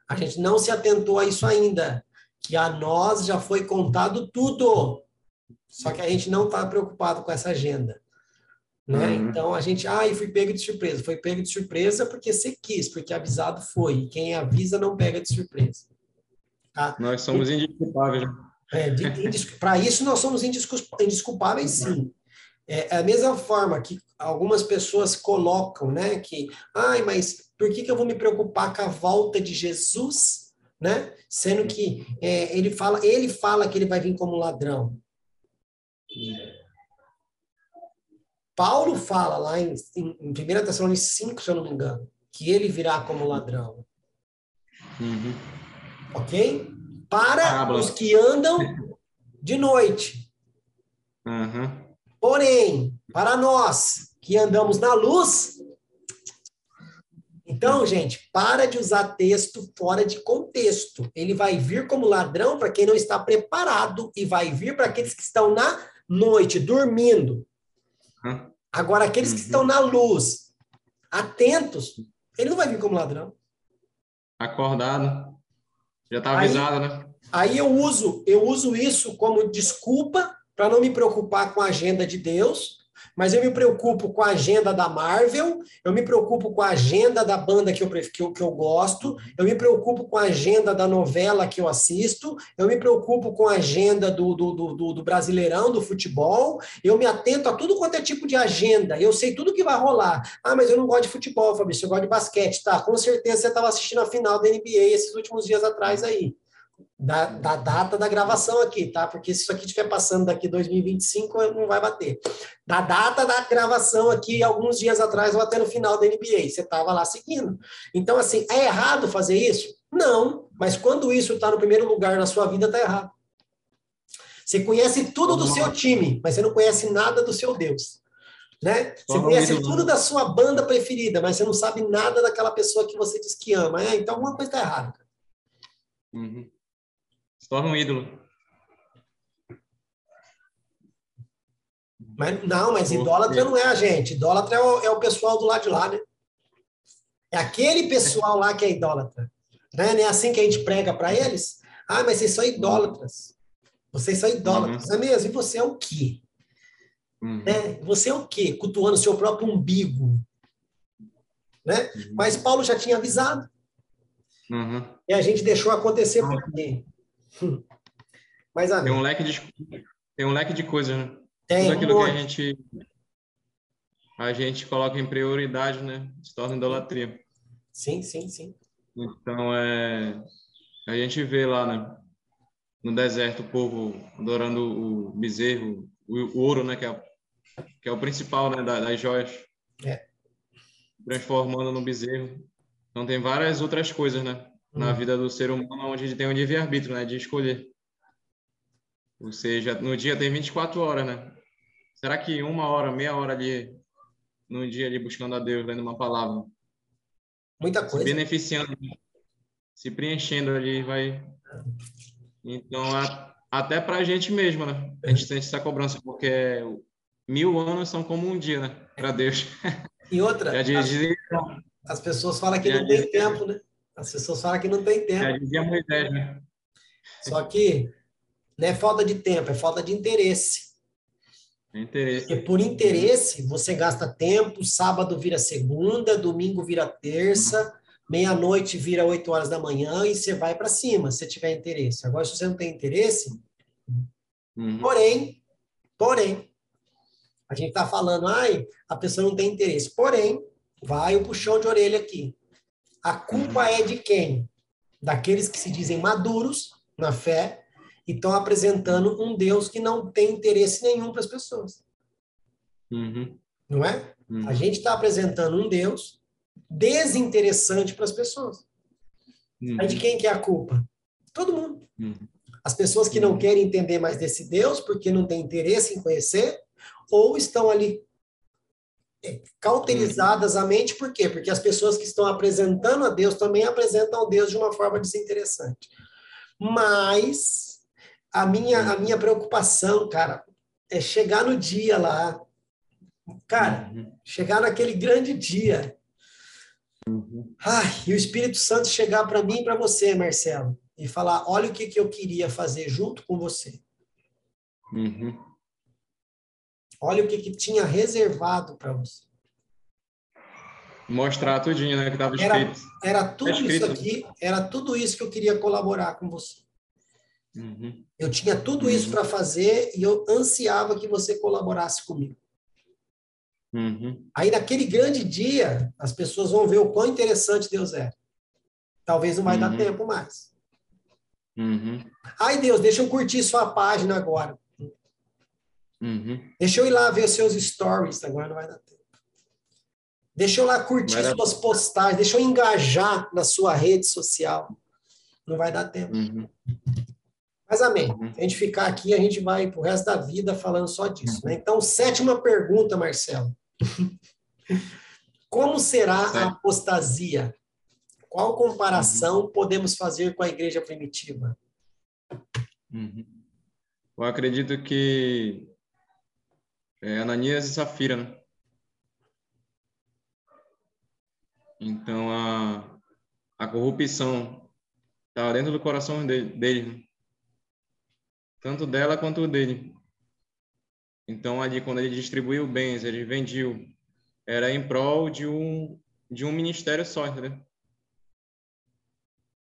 A gente não se atentou a isso ainda. Que a nós já foi contado tudo. Só que a gente não está preocupado com essa agenda. Né? Uhum. Então a gente, ah, e fui pego de surpresa. Foi pego de surpresa porque você quis, porque avisado foi. E quem avisa não pega de surpresa. Tá? Nós somos indesculpáveis. É, Para isso nós somos indesculpáveis, sim. É, é a mesma forma que algumas pessoas colocam, né? Que, ai, mas por que, que eu vou me preocupar com a volta de Jesus, né? Sendo que é, ele fala, ele fala que ele vai vir como ladrão. Paulo fala lá em, em, em 1 Tessalonicenses 5, se eu não me engano, que ele virá como ladrão. Uhum. Ok? Para os que andam de noite. Uhum. Porém, para nós que andamos na luz. Então, gente, para de usar texto fora de contexto. Ele vai vir como ladrão para quem não está preparado e vai vir para aqueles que estão na noite, dormindo. Agora, aqueles que estão na luz, atentos, ele não vai vir como ladrão. Acordado. Já está avisado, aí, né? Aí eu uso, eu uso isso como desculpa para não me preocupar com a agenda de Deus mas eu me preocupo com a agenda da Marvel, eu me preocupo com a agenda da banda que eu, que eu, que eu gosto, eu me preocupo com a agenda da novela que eu assisto, eu me preocupo com a agenda do, do, do, do Brasileirão, do futebol, eu me atento a tudo quanto é tipo de agenda, eu sei tudo que vai rolar. Ah, mas eu não gosto de futebol, Fabrício, eu gosto de basquete. Tá, com certeza você estava assistindo a final da NBA esses últimos dias atrás aí da, da, data da gravação aqui, tá? Porque se isso aqui estiver passando daqui 2025, não vai bater. Da data da gravação aqui, alguns dias atrás, ou até no final da NBA, você estava lá seguindo. Então, assim, é errado fazer isso? Não, mas quando isso está no primeiro lugar na sua vida, está errado. Você conhece tudo do seu time, mas você não conhece nada do seu Deus. Né? Você conhece tudo da sua banda preferida, mas você não sabe nada daquela pessoa que você diz que ama. É, então alguma coisa está errada. Uhum. Se torna um ídolo. Mas, não, mas idólatra não é a gente. Idólatra é o, é o pessoal do lado de lá, né? É aquele pessoal lá que é idólatra. Né? Não é assim que a gente prega para eles? Ah, mas vocês são idólatras. Vocês são idólatras. Uhum. É mesmo? E você é o quê? Uhum. Né? Você é o quê? Cultuando seu próprio umbigo. Né? Uhum. Mas Paulo já tinha avisado. Uhum. E a gente deixou acontecer por quê? <laughs> Mas, tem um leque de tem um leque de coisas, né? Tem Tudo aquilo um que a gente a gente coloca em prioridade, né? Se torna idolatria. Sim, sim, sim. Então é a gente vê lá, né? No deserto o povo adorando o bezerro, o, o ouro, né? Que é, que é o principal, né? Das, das joias. É. Transformando no bezerro. Então tem várias outras coisas, né? Na hum. vida do ser humano, onde tem um livre-arbítrio, né? De escolher. Ou seja, no dia tem 24 horas, né? Será que uma hora, meia hora ali, no dia ali buscando a Deus, lendo uma palavra? Muita coisa. Se beneficiando, se preenchendo ali, vai. Então, até para a gente mesmo, né? A gente sente essa cobrança, porque mil anos são como um dia, né? Para Deus. E outra, <laughs> Já as, as pessoas falam que não tem tempo, né? As pessoas falam que não tem tempo. Já dizia Moisés, né? Só que não é falta de tempo, é falta de interesse. Interesse. Porque por interesse, você gasta tempo, sábado vira segunda, domingo vira terça, meia-noite vira oito horas da manhã e você vai para cima, se tiver interesse. Agora, se você não tem interesse, uhum. porém, porém, a gente está falando, ai, a pessoa não tem interesse. Porém, vai o puxão de orelha aqui. A culpa é de quem? Daqueles que se dizem maduros na fé e estão apresentando um Deus que não tem interesse nenhum para as pessoas. Uhum. Não é? Uhum. A gente está apresentando um Deus desinteressante para as pessoas. Uhum. Aí de quem que é a culpa? Todo mundo. Uhum. As pessoas que não uhum. querem entender mais desse Deus porque não têm interesse em conhecer, ou estão ali é, cauterizadas a mente, por quê? Porque as pessoas que estão apresentando a Deus também apresentam a Deus de uma forma desinteressante. Mas a minha, a minha preocupação, cara, é chegar no dia lá. Cara, uhum. chegar naquele grande dia. Uhum. Ai, e o Espírito Santo chegar para mim e para você, Marcelo, e falar: olha o que, que eu queria fazer junto com você. Uhum. Olha o que, que tinha reservado para você. Mostrar tudinho, né, que estava escrito. Era, era tudo escrito. isso aqui, era tudo isso que eu queria colaborar com você. Uhum. Eu tinha tudo isso uhum. para fazer e eu ansiava que você colaborasse comigo. Uhum. Aí, naquele grande dia, as pessoas vão ver o quão interessante Deus é. Talvez não vai uhum. dar tempo mais. Uhum. Ai, Deus, deixa eu curtir sua página agora. Uhum. Deixa eu ir lá ver seus stories. Agora não vai dar tempo. Deixa eu lá curtir suas postagens. Deixa eu engajar na sua rede social. Não vai dar tempo. Uhum. Mas amém. Uhum. A gente ficar aqui, a gente vai pro resto da vida falando só disso. Né? Então, sétima pergunta, Marcelo. Como será a apostasia? Qual comparação uhum. podemos fazer com a igreja primitiva? Uhum. Eu acredito que é Ananias e Safira, né? Então, a, a corrupção está dentro do coração dele, dele né? tanto dela quanto dele. Então, ali, quando ele distribuiu bens, ele vendiu, era em prol de um, de um ministério só, entendeu?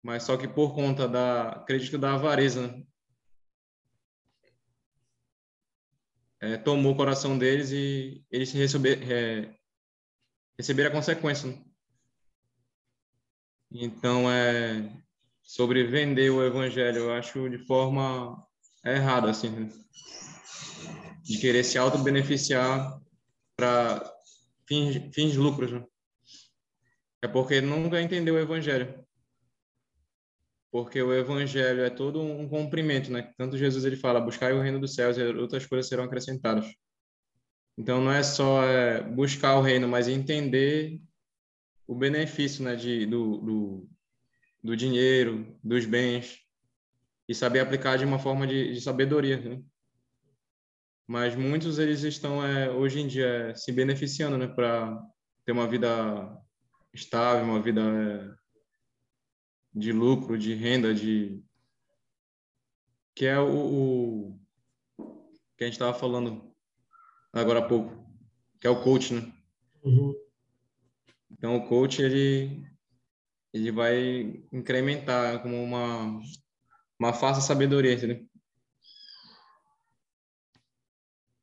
Mas só que por conta da, acredito, da avareza, né? É, tomou o coração deles e eles receber, é, receberam a consequência. Né? Então, é, sobre vender o evangelho, eu acho de forma errado, assim, né? de querer se auto-beneficiar para fins, fins lucros, né? É porque nunca entendeu o evangelho. Porque o evangelho é todo um cumprimento, né? Tanto Jesus ele fala, buscar o reino dos céus e outras coisas serão acrescentadas. Então não é só é, buscar o reino, mas entender o benefício, né, de, do, do, do dinheiro, dos bens, e saber aplicar de uma forma de, de sabedoria. Né? Mas muitos eles estão é, hoje em dia se beneficiando, né, para ter uma vida estável, uma vida é, de lucro, de renda, de que é o, o que a gente estava falando agora há pouco, que é o coach, né? Uhum. Então o coach ele ele vai incrementar como uma uma falsa sabedoria, entendeu?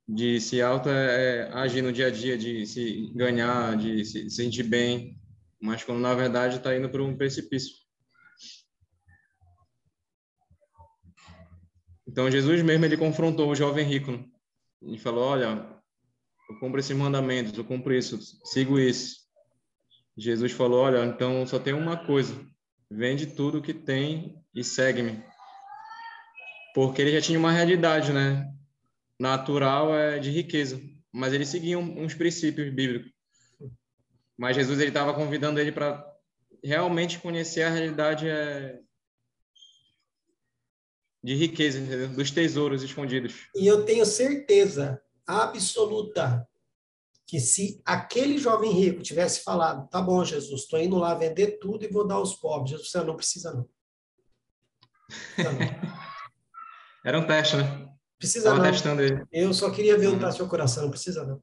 De se auto é, é, agir no dia a dia, de se ganhar, de se, se sentir bem, mas quando na verdade está indo para um precipício. Então Jesus mesmo ele confrontou o jovem rico e falou: Olha, eu cumpro esses mandamentos, eu cumpro isso, sigo isso. Jesus falou: Olha, então só tem uma coisa: vende tudo que tem e segue-me. Porque ele já tinha uma realidade, né? Natural é de riqueza, mas ele seguia uns princípios bíblicos. Mas Jesus ele estava convidando ele para realmente conhecer a realidade é, de riqueza, entendeu? dos tesouros escondidos. E eu tenho certeza absoluta que se aquele jovem rico tivesse falado, tá bom, Jesus, estou indo lá vender tudo e vou dar aos pobres, Jesus, você não precisa não. Precisa não. <laughs> Era um teste, né? Precisa Tava não. testando ele. Eu só queria ver onde Uhum. está seu coração, não precisa não.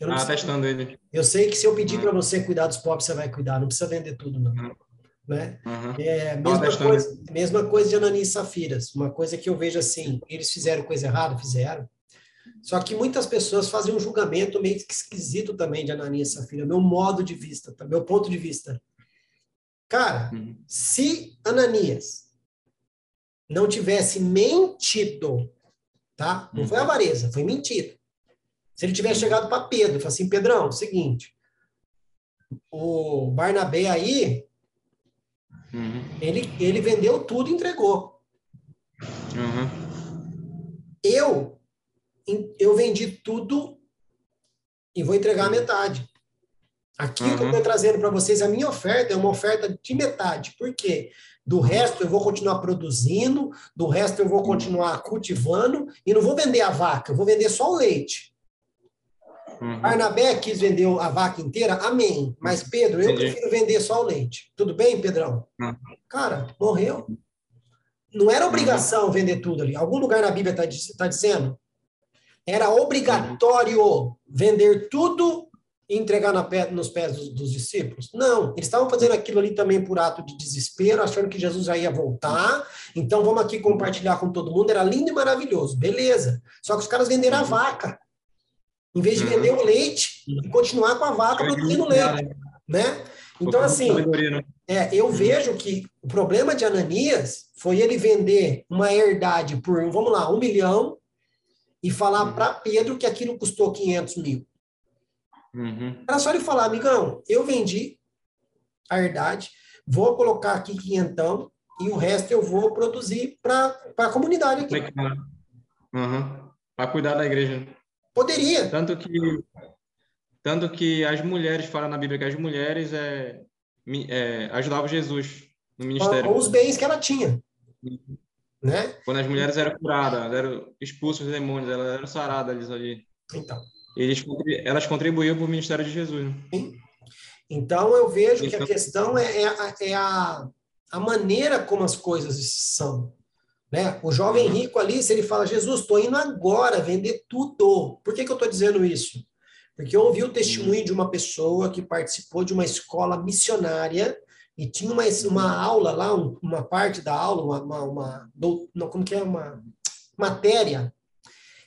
Eu, não Ah, testando ele. eu sei que se eu pedir Uhum. para você cuidar dos pobres, você vai cuidar, não precisa vender tudo não. Uhum. Né? Uhum. É, mesma, coisa, mesma coisa de Ananias e Safiras. Uma coisa que eu vejo assim, eles fizeram coisa errada? Fizeram. Só que muitas pessoas fazem um julgamento meio esquisito também de Ananias e Safira, meu modo de vista, tá? meu ponto de vista. Cara, Uhum. se Ananias não tivesse mentido, tá? Não foi Uhum. avareza, foi mentira. Se ele tivesse chegado para Pedro e assim, Pedrão, seguinte, o Barnabé aí, Uhum. ele, ele vendeu tudo e entregou. Uhum. Eu, eu vendi tudo e vou entregar a metade. Aqui o que eu Uhum. estou trazendo para vocês, a minha oferta é uma oferta de metade. Por quê? Do resto eu vou continuar produzindo, do resto eu vou continuar cultivando e não vou vender a vaca, eu vou vender só o leite. Uhum. Barnabé quis vender a vaca inteira, amém. Mas Pedro, eu Entendi. prefiro vender só o leite. Tudo bem, Pedrão? Uhum. Cara, morreu. Não era obrigação vender tudo ali. Algum lugar na Bíblia está dizendo? Era obrigatório vender tudo e entregar na pé- nos pés dos, dos discípulos? Não, eles estavam fazendo aquilo ali também por ato de desespero, achando que Jesus já ia voltar. Então vamos aqui compartilhar com todo mundo. Era lindo e maravilhoso, beleza. Só que os caras venderam a vaca. Em vez de Uhum. vender o leite e continuar com a vaca produzindo leite, né? Então, assim, né? é, eu vejo que o problema de Ananias foi ele vender uma herdade por, vamos lá, um milhão e falar Uhum. para Pedro que aquilo custou 500 mil. Uhum. Era só ele falar, amigão, eu vendi a herdade, vou colocar aqui quinhentão e o resto eu vou produzir para a comunidade aqui. Uhum. Para cuidar da igreja. Poderia. Tanto que, tanto que as mulheres, fala na Bíblia que as mulheres é, é, ajudavam Jesus no ministério. Com os bens que ela tinha. Né? Quando as mulheres eram curadas, eram expulsas dos demônios, elas eram saradas ali. Então. Eles, elas contribuíam para o ministério de Jesus. né? Então, eu vejo que a Então- questão é, é a- é a, a maneira como as coisas são. Né? O jovem rico ali, se ele fala, Jesus, estou indo agora vender tudo. Por que, que eu estou dizendo isso? Porque eu ouvi o testemunho de uma pessoa que participou de uma escola missionária e tinha uma, uma aula lá, um- uma parte da aula, uma, uma, uma não, como que é? Uma matéria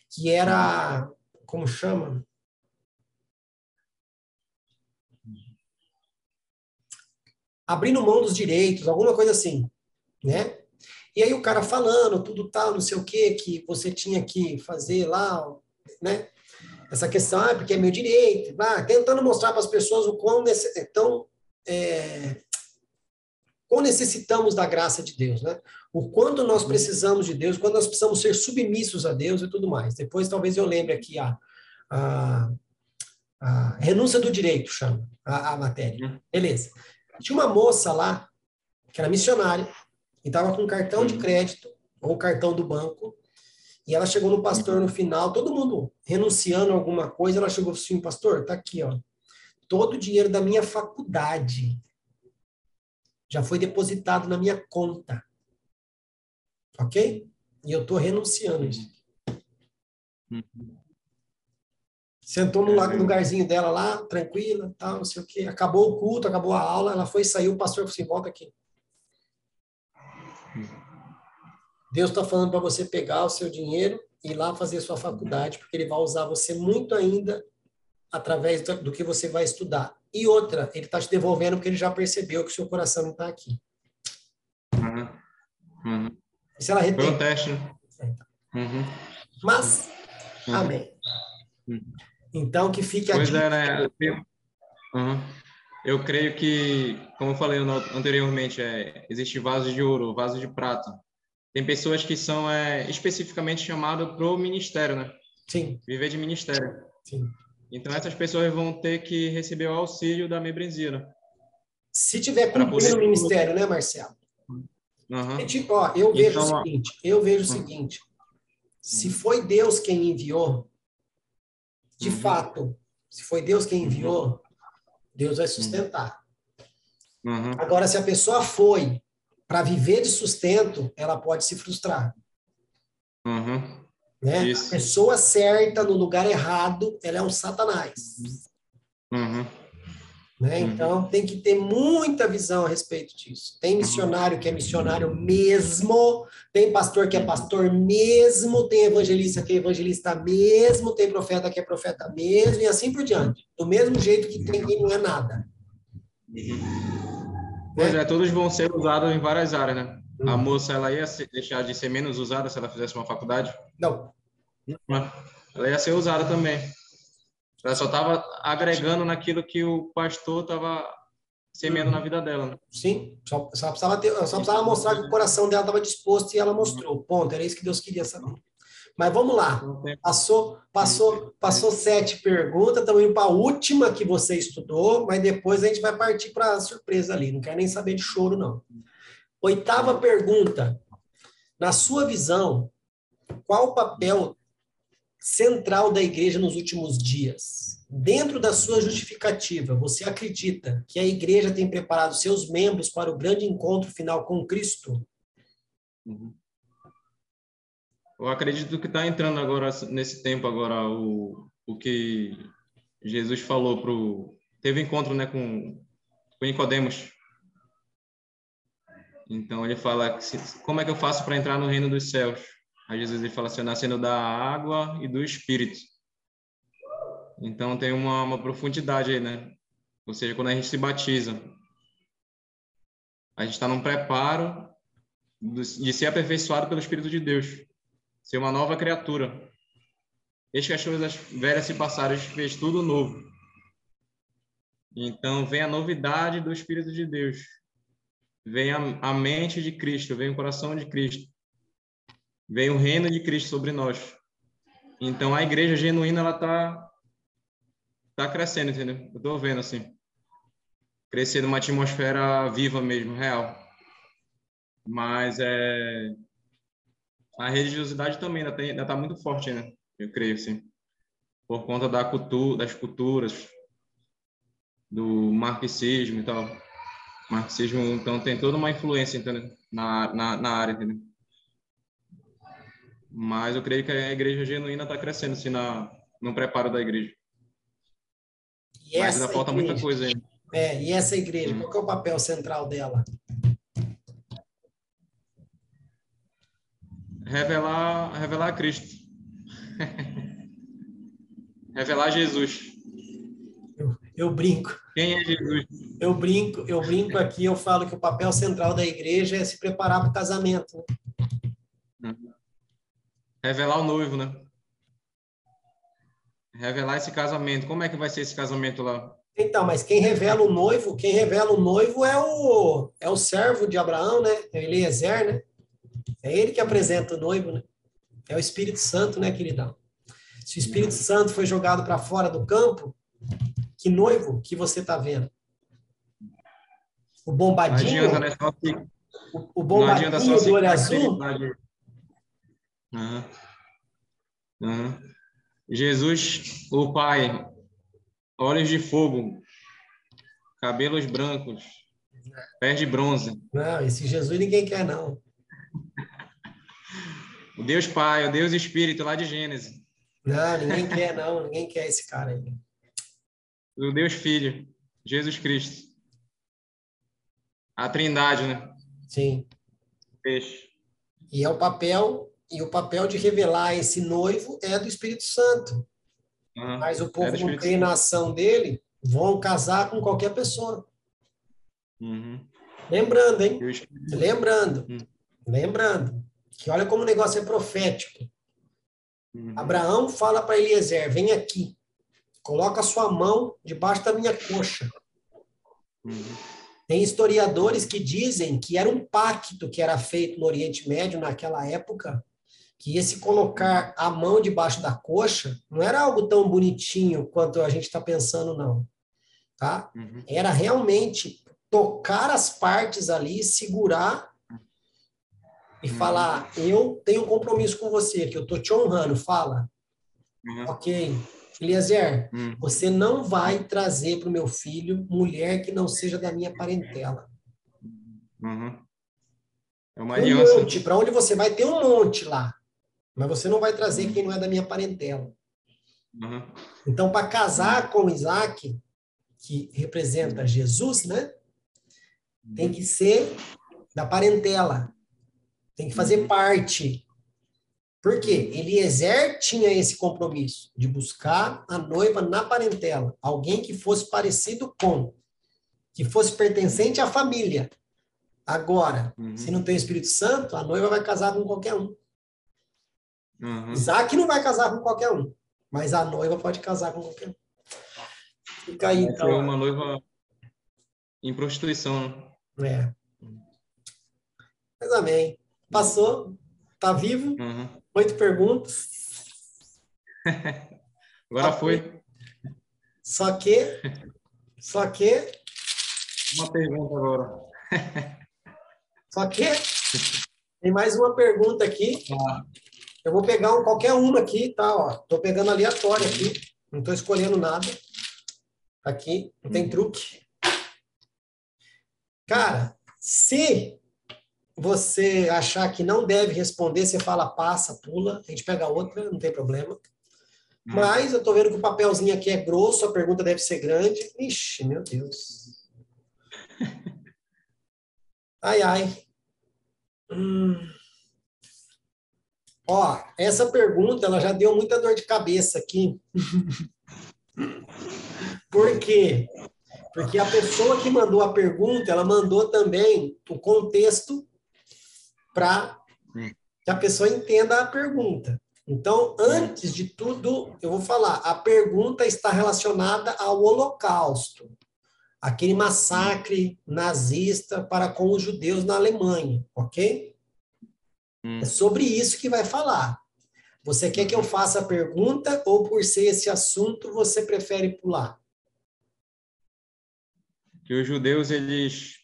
que era, como chama? abrindo mão dos direitos, alguma coisa assim, né? E aí o cara falando, tudo tal, não sei o que, que você tinha que fazer lá, né? Essa questão, ah, porque é meu direito, ah, tentando mostrar para as pessoas o quão, nesse, então, é, quão necessitamos da graça de Deus, né? O quanto nós precisamos de Deus, quando nós precisamos ser submissos a Deus e tudo mais. Depois, talvez eu lembre aqui a, a, a renúncia do direito, chama a, a matéria. Beleza. Tinha uma moça lá, que era missionária, e estava com um cartão de crédito, ou cartão do banco, e ela chegou no pastor no final, todo mundo renunciando a alguma coisa, ela chegou assim, pastor, tá aqui, ó, todo o dinheiro da minha faculdade já foi depositado na minha conta. Ok? E eu tô renunciando isso. Sentou no lugarzinho dela lá, tranquila, tal, não sei o quê. Acabou o culto, acabou a aula, ela foi, saiu, o pastor falou assim, volta aqui. Deus está falando para você pegar o seu dinheiro e ir lá fazer sua faculdade, porque ele vai usar você muito ainda através do que você vai estudar. E outra, ele está te devolvendo porque ele já percebeu que o seu coração não está aqui. Uhum. Uhum. E se ela retém? Foi um teste. né? Uhum. Mas, Uhum. amém. Uhum. Então, que fique Pois dica. é, né? Eu, creio que, como eu falei anteriormente, é, existe vasos de ouro, vasos de prata. Tem pessoas que são é, especificamente chamadas para o ministério, né? Sim, Viver de ministério. sim. Então, essas pessoas vão ter que receber o auxílio da membresia, né? Se tiver cumprindo poder- o ministério, né, Marcelo? Uhum. Tipo, ó, eu vejo Então, o seguinte, eu vejo o Hum. seguinte, se foi Deus quem enviou, de Uhum. fato, se foi Deus quem enviou, Deus vai sustentar. Uhum. Agora, se a pessoa foi para viver de sustento, ela pode se frustrar, Uhum. né? Isso. A pessoa certa no lugar errado, ela é um satanás, Uhum. né? Uhum. Então, tem que ter muita visão a respeito disso. Tem missionário que é missionário mesmo, tem pastor que é pastor mesmo, tem evangelista que é evangelista mesmo, tem profeta que é profeta mesmo, e assim por diante. Do mesmo jeito que tem quem não é nada. Pois é, todos vão ser usados em várias áreas, né? Hum. A moça, ela ia deixar de ser menos usada se ela fizesse uma faculdade? Não, né? Ela ia ser usada também. Ela só estava agregando naquilo que o pastor estava semeando na vida dela. né? sim, só, só, precisava ter, só precisava mostrar que o coração dela estava disposto e ela mostrou. Ponto, era isso que Deus queria saber. Mas vamos lá. Passou, passou, passou sete perguntas, estamos indo para a última que você estudou, mas depois a gente vai partir para a surpresa ali. Não quero nem saber de choro, não. Oitava pergunta. Na sua visão, qual o papel central da igreja nos últimos dias? Dentro da sua justificativa, você acredita que a igreja tem preparado seus membros para o grande encontro final com Cristo? Uhum. Eu acredito que está entrando agora, nesse tempo agora, o, o que Jesus falou pro... Teve encontro né, com, com Nicodemos. Então, ele fala, como é que eu faço para entrar no reino dos céus? Aí Jesus ele fala assim, nascendo da água e do Espírito. Então, tem uma, uma profundidade aí, né? Ou seja, quando a gente se batiza, a gente está num preparo de ser aperfeiçoado pelo Espírito de Deus, ser uma nova criatura. Desde que as coisas velhas se passaram, fez tudo novo. Então, vem a novidade do Espírito de Deus. Vem a, a mente de Cristo, vem o coração de Cristo. Vem o reino de Cristo sobre nós. Então, a igreja genuína, ela está tá crescendo, entendeu? Eu estou vendo, assim. Crescer numa atmosfera viva mesmo, real. Mas é a religiosidade também ainda, tem, ainda tá muito forte, né? Eu creio, sim. Por conta da cultura, das culturas, do marxismo e tal. Marxismo, então, tem toda uma influência entendeu? Na, na, na área, entendeu? Mas eu creio que a igreja genuína está crescendo, assim, na, no preparo da igreja. E Mas ainda falta igreja, muita coisa ainda. É, e essa igreja, Hum. qual é o papel central dela? Revelar, revelar Cristo. revelar Jesus. Eu brinco, Quem é Jesus? eu brinco, eu brinco aqui, eu falo que o papel central da igreja é se preparar para o casamento. né? Revelar o noivo, né? Revelar esse casamento. Como é que vai ser esse casamento lá? Então, mas quem revela o noivo, quem revela o noivo é o é o servo de Abraão, né? É Eliezer, né? É ele que apresenta o noivo, né? É o Espírito Santo, né, queridão? Se o Espírito Santo foi jogado para fora do campo, que noivo que você está vendo? O Não bombadinho, adianta, né? Só se, o, o bombadinho do olho azul, Aham. Aham. Jesus, o Pai, olhos de fogo, cabelos brancos, pés de bronze. Não, esse Jesus ninguém quer, não. O Deus Pai, o Deus Espírito lá de Gênesis. Não, ninguém quer, não. Ninguém quer esse cara aí. Do Deus Filho, Jesus Cristo. A Trindade, né? Sim. Peixe. E é o papel, e o papel de revelar esse noivo é do Espírito Santo. Uhum. Mas o povo É não crê na ação dele, vão casar com qualquer pessoa. Uhum. Lembrando, hein? O Lembrando. Hum. Lembrando. Que olha como o negócio é profético. Uhum. Abraão fala para Eliezer: vem aqui, coloca a sua mão debaixo da minha coxa. Uhum. Tem historiadores que dizem que era um pacto que era feito no Oriente Médio naquela época, que esse colocar a mão debaixo da coxa não era algo tão bonitinho quanto a gente está pensando, não. Tá? Uhum. Era realmente tocar as partes ali, segurar e Uhum. falar: eu tenho um compromisso com você, que eu tô te honrando. Fala, Uhum. ok. Eliezer, Uhum. você não vai trazer para o meu filho mulher que não seja da minha parentela. Uhum. É uma Um aliança. monte, para onde você vai ter um monte lá. Mas você não vai trazer quem não é da minha parentela. Uhum. Então, para casar com Isaac, que representa Jesus, né? Tem que ser da parentela. Tem que fazer parte. Por quê? Eliezer tinha esse compromisso de buscar a noiva na parentela. Alguém que fosse parecido com, que fosse pertencente à família. Agora, Uhum. se não tem o Espírito Santo, a noiva vai casar com qualquer um. Uhum. Isaac não vai casar com qualquer um, mas a noiva pode casar com qualquer um. Fica aí, Foi então. uma noiva em prostituição. né? É. Mas amém. Passou, tá vivo, Uhum. oito perguntas. <laughs> Agora Tá foi Só que, só que, uma pergunta agora. só que, tem mais uma pergunta aqui. Eu vou pegar um, qualquer uma aqui, tá? Ó, tô pegando aleatório aqui, não tô escolhendo nada. Aqui, não tem truque. Cara, se você achar que não deve responder, você fala passa, pula, a gente pega outra, não tem problema. Mas eu tô vendo que o papelzinho aqui é grosso, a pergunta deve ser grande. Ixi, meu Deus. <laughs> Ai, ai. Hum. Ó, essa pergunta ela já deu muita dor de cabeça aqui. <laughs> Por quê? Porque a pessoa que mandou a pergunta, ela mandou também o contexto para que a pessoa entenda a pergunta. Então, antes de tudo, eu vou falar, a pergunta está relacionada ao Holocausto, aquele massacre nazista para com os judeus na Alemanha, ok? Hum. É sobre isso que vai falar. Você quer que eu faça a pergunta ou por ser esse assunto você prefere pular? Que os judeus, eles,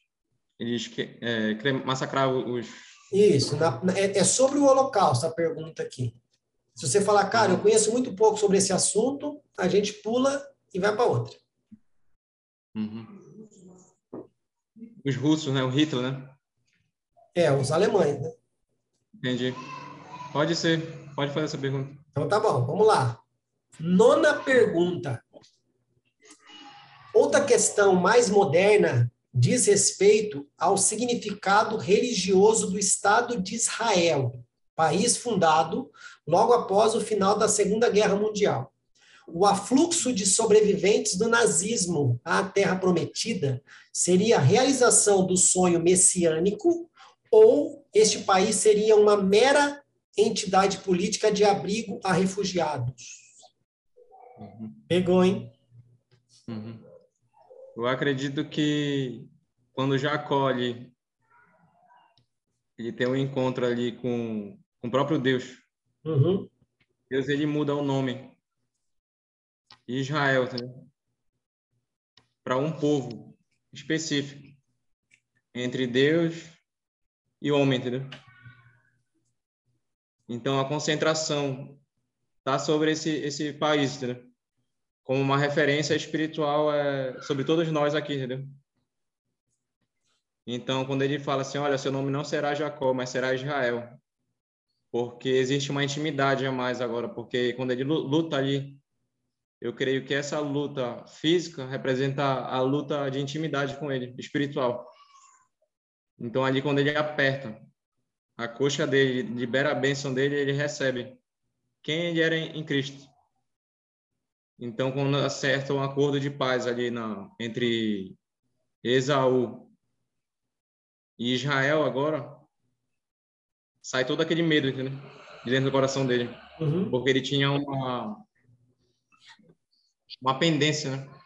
eles é, massacrar os... Isso, na- na- é, é sobre o Holocausto a pergunta aqui. Se você falar, cara, eu conheço muito pouco sobre esse assunto, a gente pula e vai para outra. Uhum. Os russos, né? O Hitler, né? É, os alemães, né? Entendi. Pode ser. Pode fazer essa pergunta. Então tá bom, vamos lá. Nona pergunta. Outra questão mais moderna diz respeito ao significado religioso do Estado de Israel, país fundado logo após o final da Segunda Guerra Mundial. O afluxo de sobreviventes do nazismo à Terra Prometida seria a realização do sonho messiânico ou este país seria uma mera entidade política de abrigo a refugiados? Uhum. Pegou, hein? Uhum. Eu acredito que quando Jacó ali, ele tem um encontro ali com, com o próprio Deus, Uhum. Deus ele muda o nome Israel para um povo específico entre Deus e o homem, entendeu? Então a concentração tá sobre esse esse país, entendeu? Como uma referência espiritual é, sobre todos nós aqui, entendeu? Então quando ele fala assim, olha, seu nome não será Jacó, mas será Israel. porque existe uma intimidade a mais agora, porque quando ele luta ali, eu creio que essa luta física representa a luta de intimidade com ele, espiritual. Então ali quando ele aperta a coxa dele, libera a bênção dele, ele recebe quem ele era em Cristo. Então quando acerta um acordo de paz ali na, entre Esaú e Israel agora, sai todo aquele medo, entendeu? De dentro do coração dele. Uhum. Porque ele tinha uma, uma pendência, né?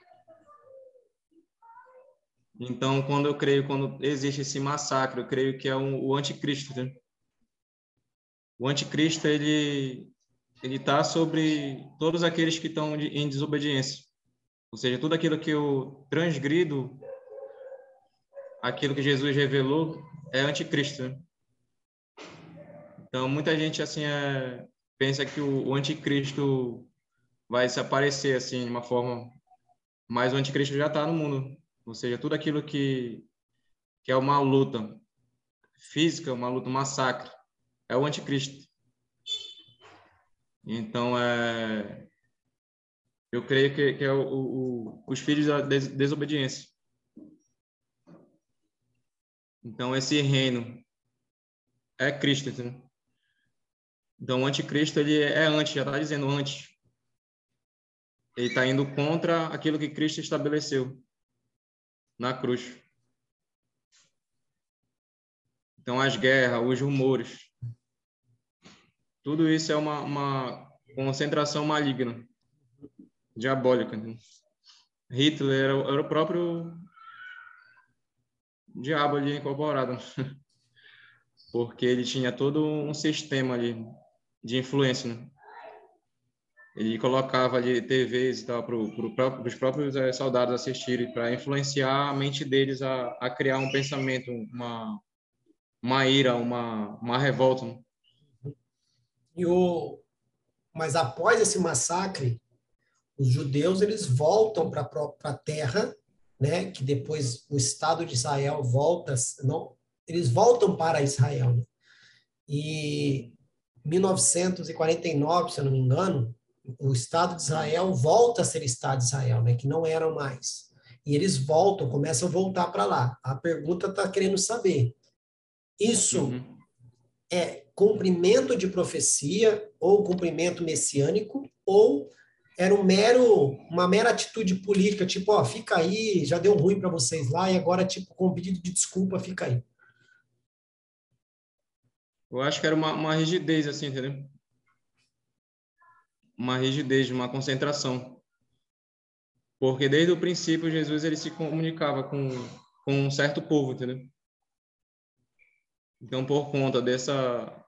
Então, quando eu creio, quando existe esse massacre, eu creio que é um, o anticristo. Né? O anticristo, ele ele está sobre todos aqueles que estão em desobediência. Ou seja, tudo aquilo que eu transgrido, aquilo que Jesus revelou, é anticristo. Né? Então, muita gente assim é, pensa que o, o anticristo vai desaparecer assim de uma forma, mas o anticristo já está no mundo. Ou seja, tudo aquilo que que é uma luta física, uma luta um massacre, é o anticristo. Então é eu creio que, que é o, o, os filhos da des desobediência. Então esse reino é Cristo? Então, o anticristo, ele é antes, já está dizendo antes. Ele está indo contra aquilo que Cristo estabeleceu na cruz. Então, as guerras, os rumores, tudo isso é uma, uma concentração maligna, diabólica. Né? Hitler era, era o próprio diabo ali incorporado, <laughs> porque ele tinha todo um sistema ali de influência, né? Ele colocava ali TVs e tal para pro os próprios é, soldados assistirem, para influenciar a mente deles a, a criar um pensamento, uma, uma ira, uma, uma revolta. Né? E o, mas após esse massacre, os judeus eles voltam para a terra, né? Que depois o Estado de Israel volta, não, eles voltam para Israel. Né? E 1949, se eu não me engano, o Estado de Israel volta a ser Estado de Israel, né, que não eram mais. E eles voltam, começam a voltar para lá. A pergunta está querendo saber: isso uhum. é cumprimento de profecia ou cumprimento messiânico ou era um mero, uma mera atitude política, tipo, ó, fica aí, já deu ruim para vocês lá e agora tipo com pedido de desculpa, fica aí. Eu acho que era uma, uma rigidez, assim, entendeu? Uma rigidez, uma concentração. Porque desde o princípio Jesus ele se comunicava com, com um certo povo, entendeu? Então, por conta dessa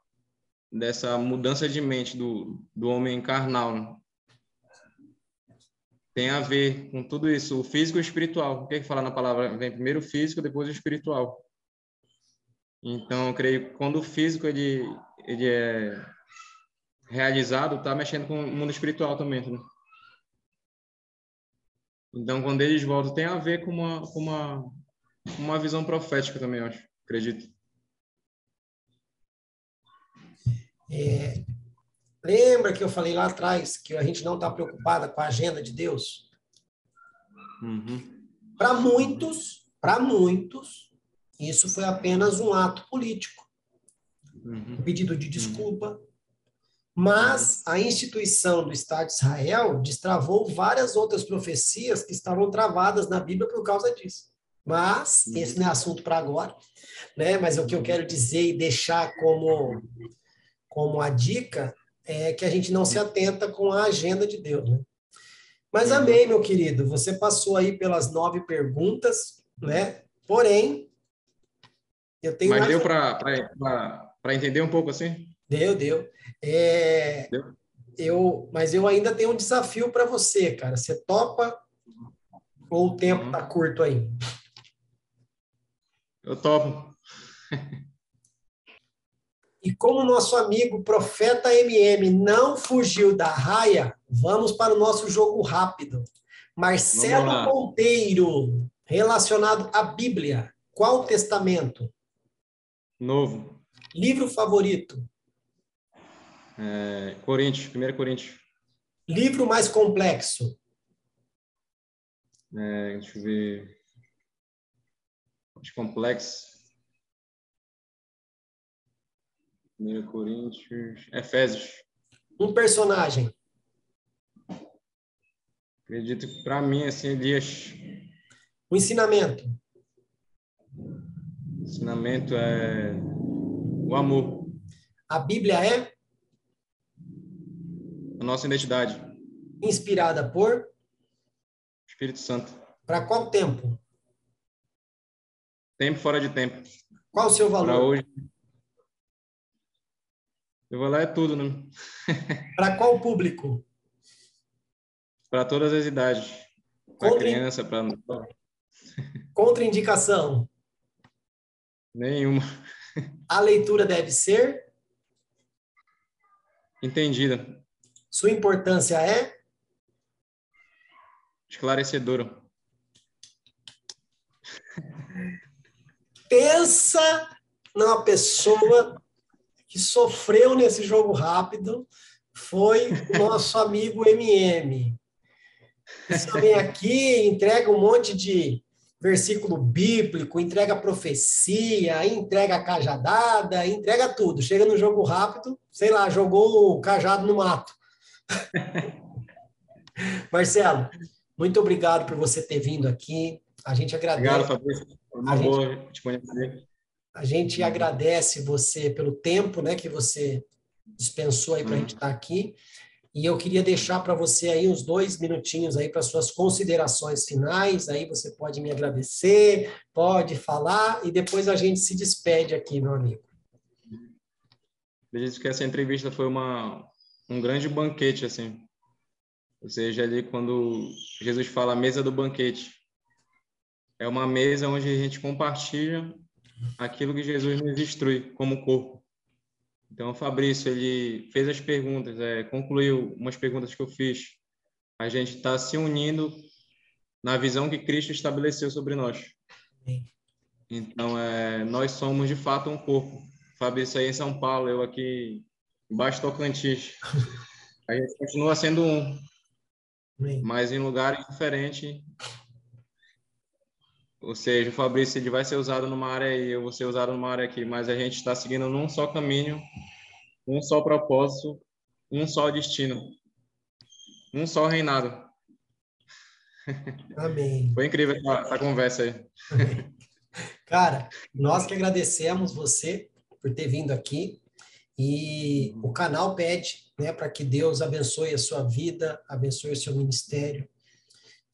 dessa mudança de mente do, do homem carnal, tem a ver com tudo isso, o físico e o espiritual. O que é que fala na palavra? Vem primeiro o físico, depois o espiritual. Então, eu creio que quando o físico ele, ele é realizado, está mexendo com o mundo espiritual também. Né? Então, quando eles voltam, tem a ver com uma, com uma, uma visão profética também, eu acho, acredito. É, lembra que eu falei lá atrás que a gente não está preocupada com a agenda de Deus? Uhum. Para muitos, para muitos, isso foi apenas um ato político, uhum. um pedido de desculpa. Uhum. Mas a instituição do Estado de Israel destravou várias outras profecias que estavam travadas na Bíblia por causa disso. Mas uhum. esse não é assunto para agora, né? Mas o que eu quero dizer e deixar como como a dica é que a gente não se atenta com a agenda de Deus, né? Mas uhum. amém, meu querido. Você passou aí pelas nove perguntas, né? Porém, eu tenho Mas deu para entender um pouco assim? Deu, deu. É, deu? Eu, mas eu ainda tenho um desafio para você, cara. Você topa ou o tempo está uhum. curto aí? Eu topo. <laughs> E como nosso amigo Profeta MM não fugiu da raia, vamos para o nosso jogo rápido. Marcelo Monteiro, relacionado à Bíblia. Qual testamento? Novo. Livro favorito? É, Coríntios, 1 Coríntios. Livro mais complexo. É, deixa eu ver. Mais complexo. 1 Coríntios. Efésios. Um personagem. Acredito que para mim, assim, Elias. O ensinamento. O ensinamento é o amor. A Bíblia é A nossa identidade. inspirada por Espírito Santo. para qual tempo? Tempo fora de tempo. Qual o seu Para valor? hoje. Eu vou lá é tudo, né? Para qual público? <laughs> Para todas as idades. Para Contra- criança, para Contraindicação. nenhuma. <laughs> A leitura deve ser. Entendida. Sua importância é. Esclarecedora. Pensa numa pessoa que sofreu nesse jogo rápido. Foi o nosso amigo MM. Isso vem aqui, entrega um monte de versículo bíblico, entrega profecia, entrega cajadada, entrega tudo. Chega no jogo rápido, sei lá, jogou o cajado no mato. <laughs> Marcelo, muito obrigado por você ter vindo aqui. A gente agradece. Obrigado, Fabrício. Uma A gente- boa disponibilidade. A gente agradece você pelo tempo né, que você dispensou aí para a Uhum. gente estar aqui. E eu queria deixar para você aí uns dois minutinhos aí para suas considerações finais. Aí você pode me agradecer, pode falar e depois a gente se despede aqui, meu amigo. Acredito que essa entrevista foi uma, um grande banquete, assim. Ou seja, ali quando Jesus fala a mesa do banquete, é uma mesa onde a gente compartilha aquilo que Jesus nos instrui como corpo. Então, o Fabrício, ele fez as perguntas, é, concluiu umas perguntas que eu fiz. A gente está se unindo na visão que Cristo estabeleceu sobre nós. Então, é, nós somos de fato um corpo. Fabrício aí em São Paulo, eu aqui em Baixo Tocantins. A gente continua sendo um, mas em lugares diferentes. Ou seja, o Fabrício ele vai ser usado numa área e eu vou ser usado numa área aqui, mas a gente está seguindo num só caminho, um só propósito, um só destino, um só reinado. Amém. <laughs> Foi incrível essa, essa conversa aí. Cara, nós que agradecemos você por ter vindo aqui e o canal pede, né, para que Deus abençoe a sua vida, abençoe o seu ministério,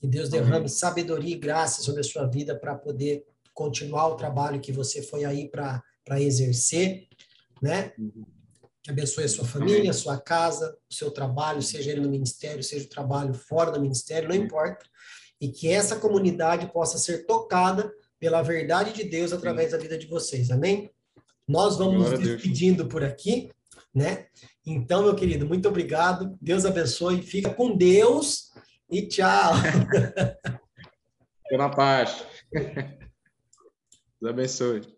que Deus derrame Amém. sabedoria e graça sobre a sua vida para poder continuar o trabalho que você foi aí para exercer, né? Que abençoe a sua família, Amém. a sua casa, o seu trabalho, seja ele no ministério, seja o trabalho fora do ministério, não importa. E que essa comunidade possa ser tocada pela verdade de Deus através da vida de vocês. Amém? Nós vamos Glória nos despedindo por aqui, né? Então, meu querido, muito obrigado. Deus abençoe. Fica com Deus e tchau. Fica na paz. Deus abençoe.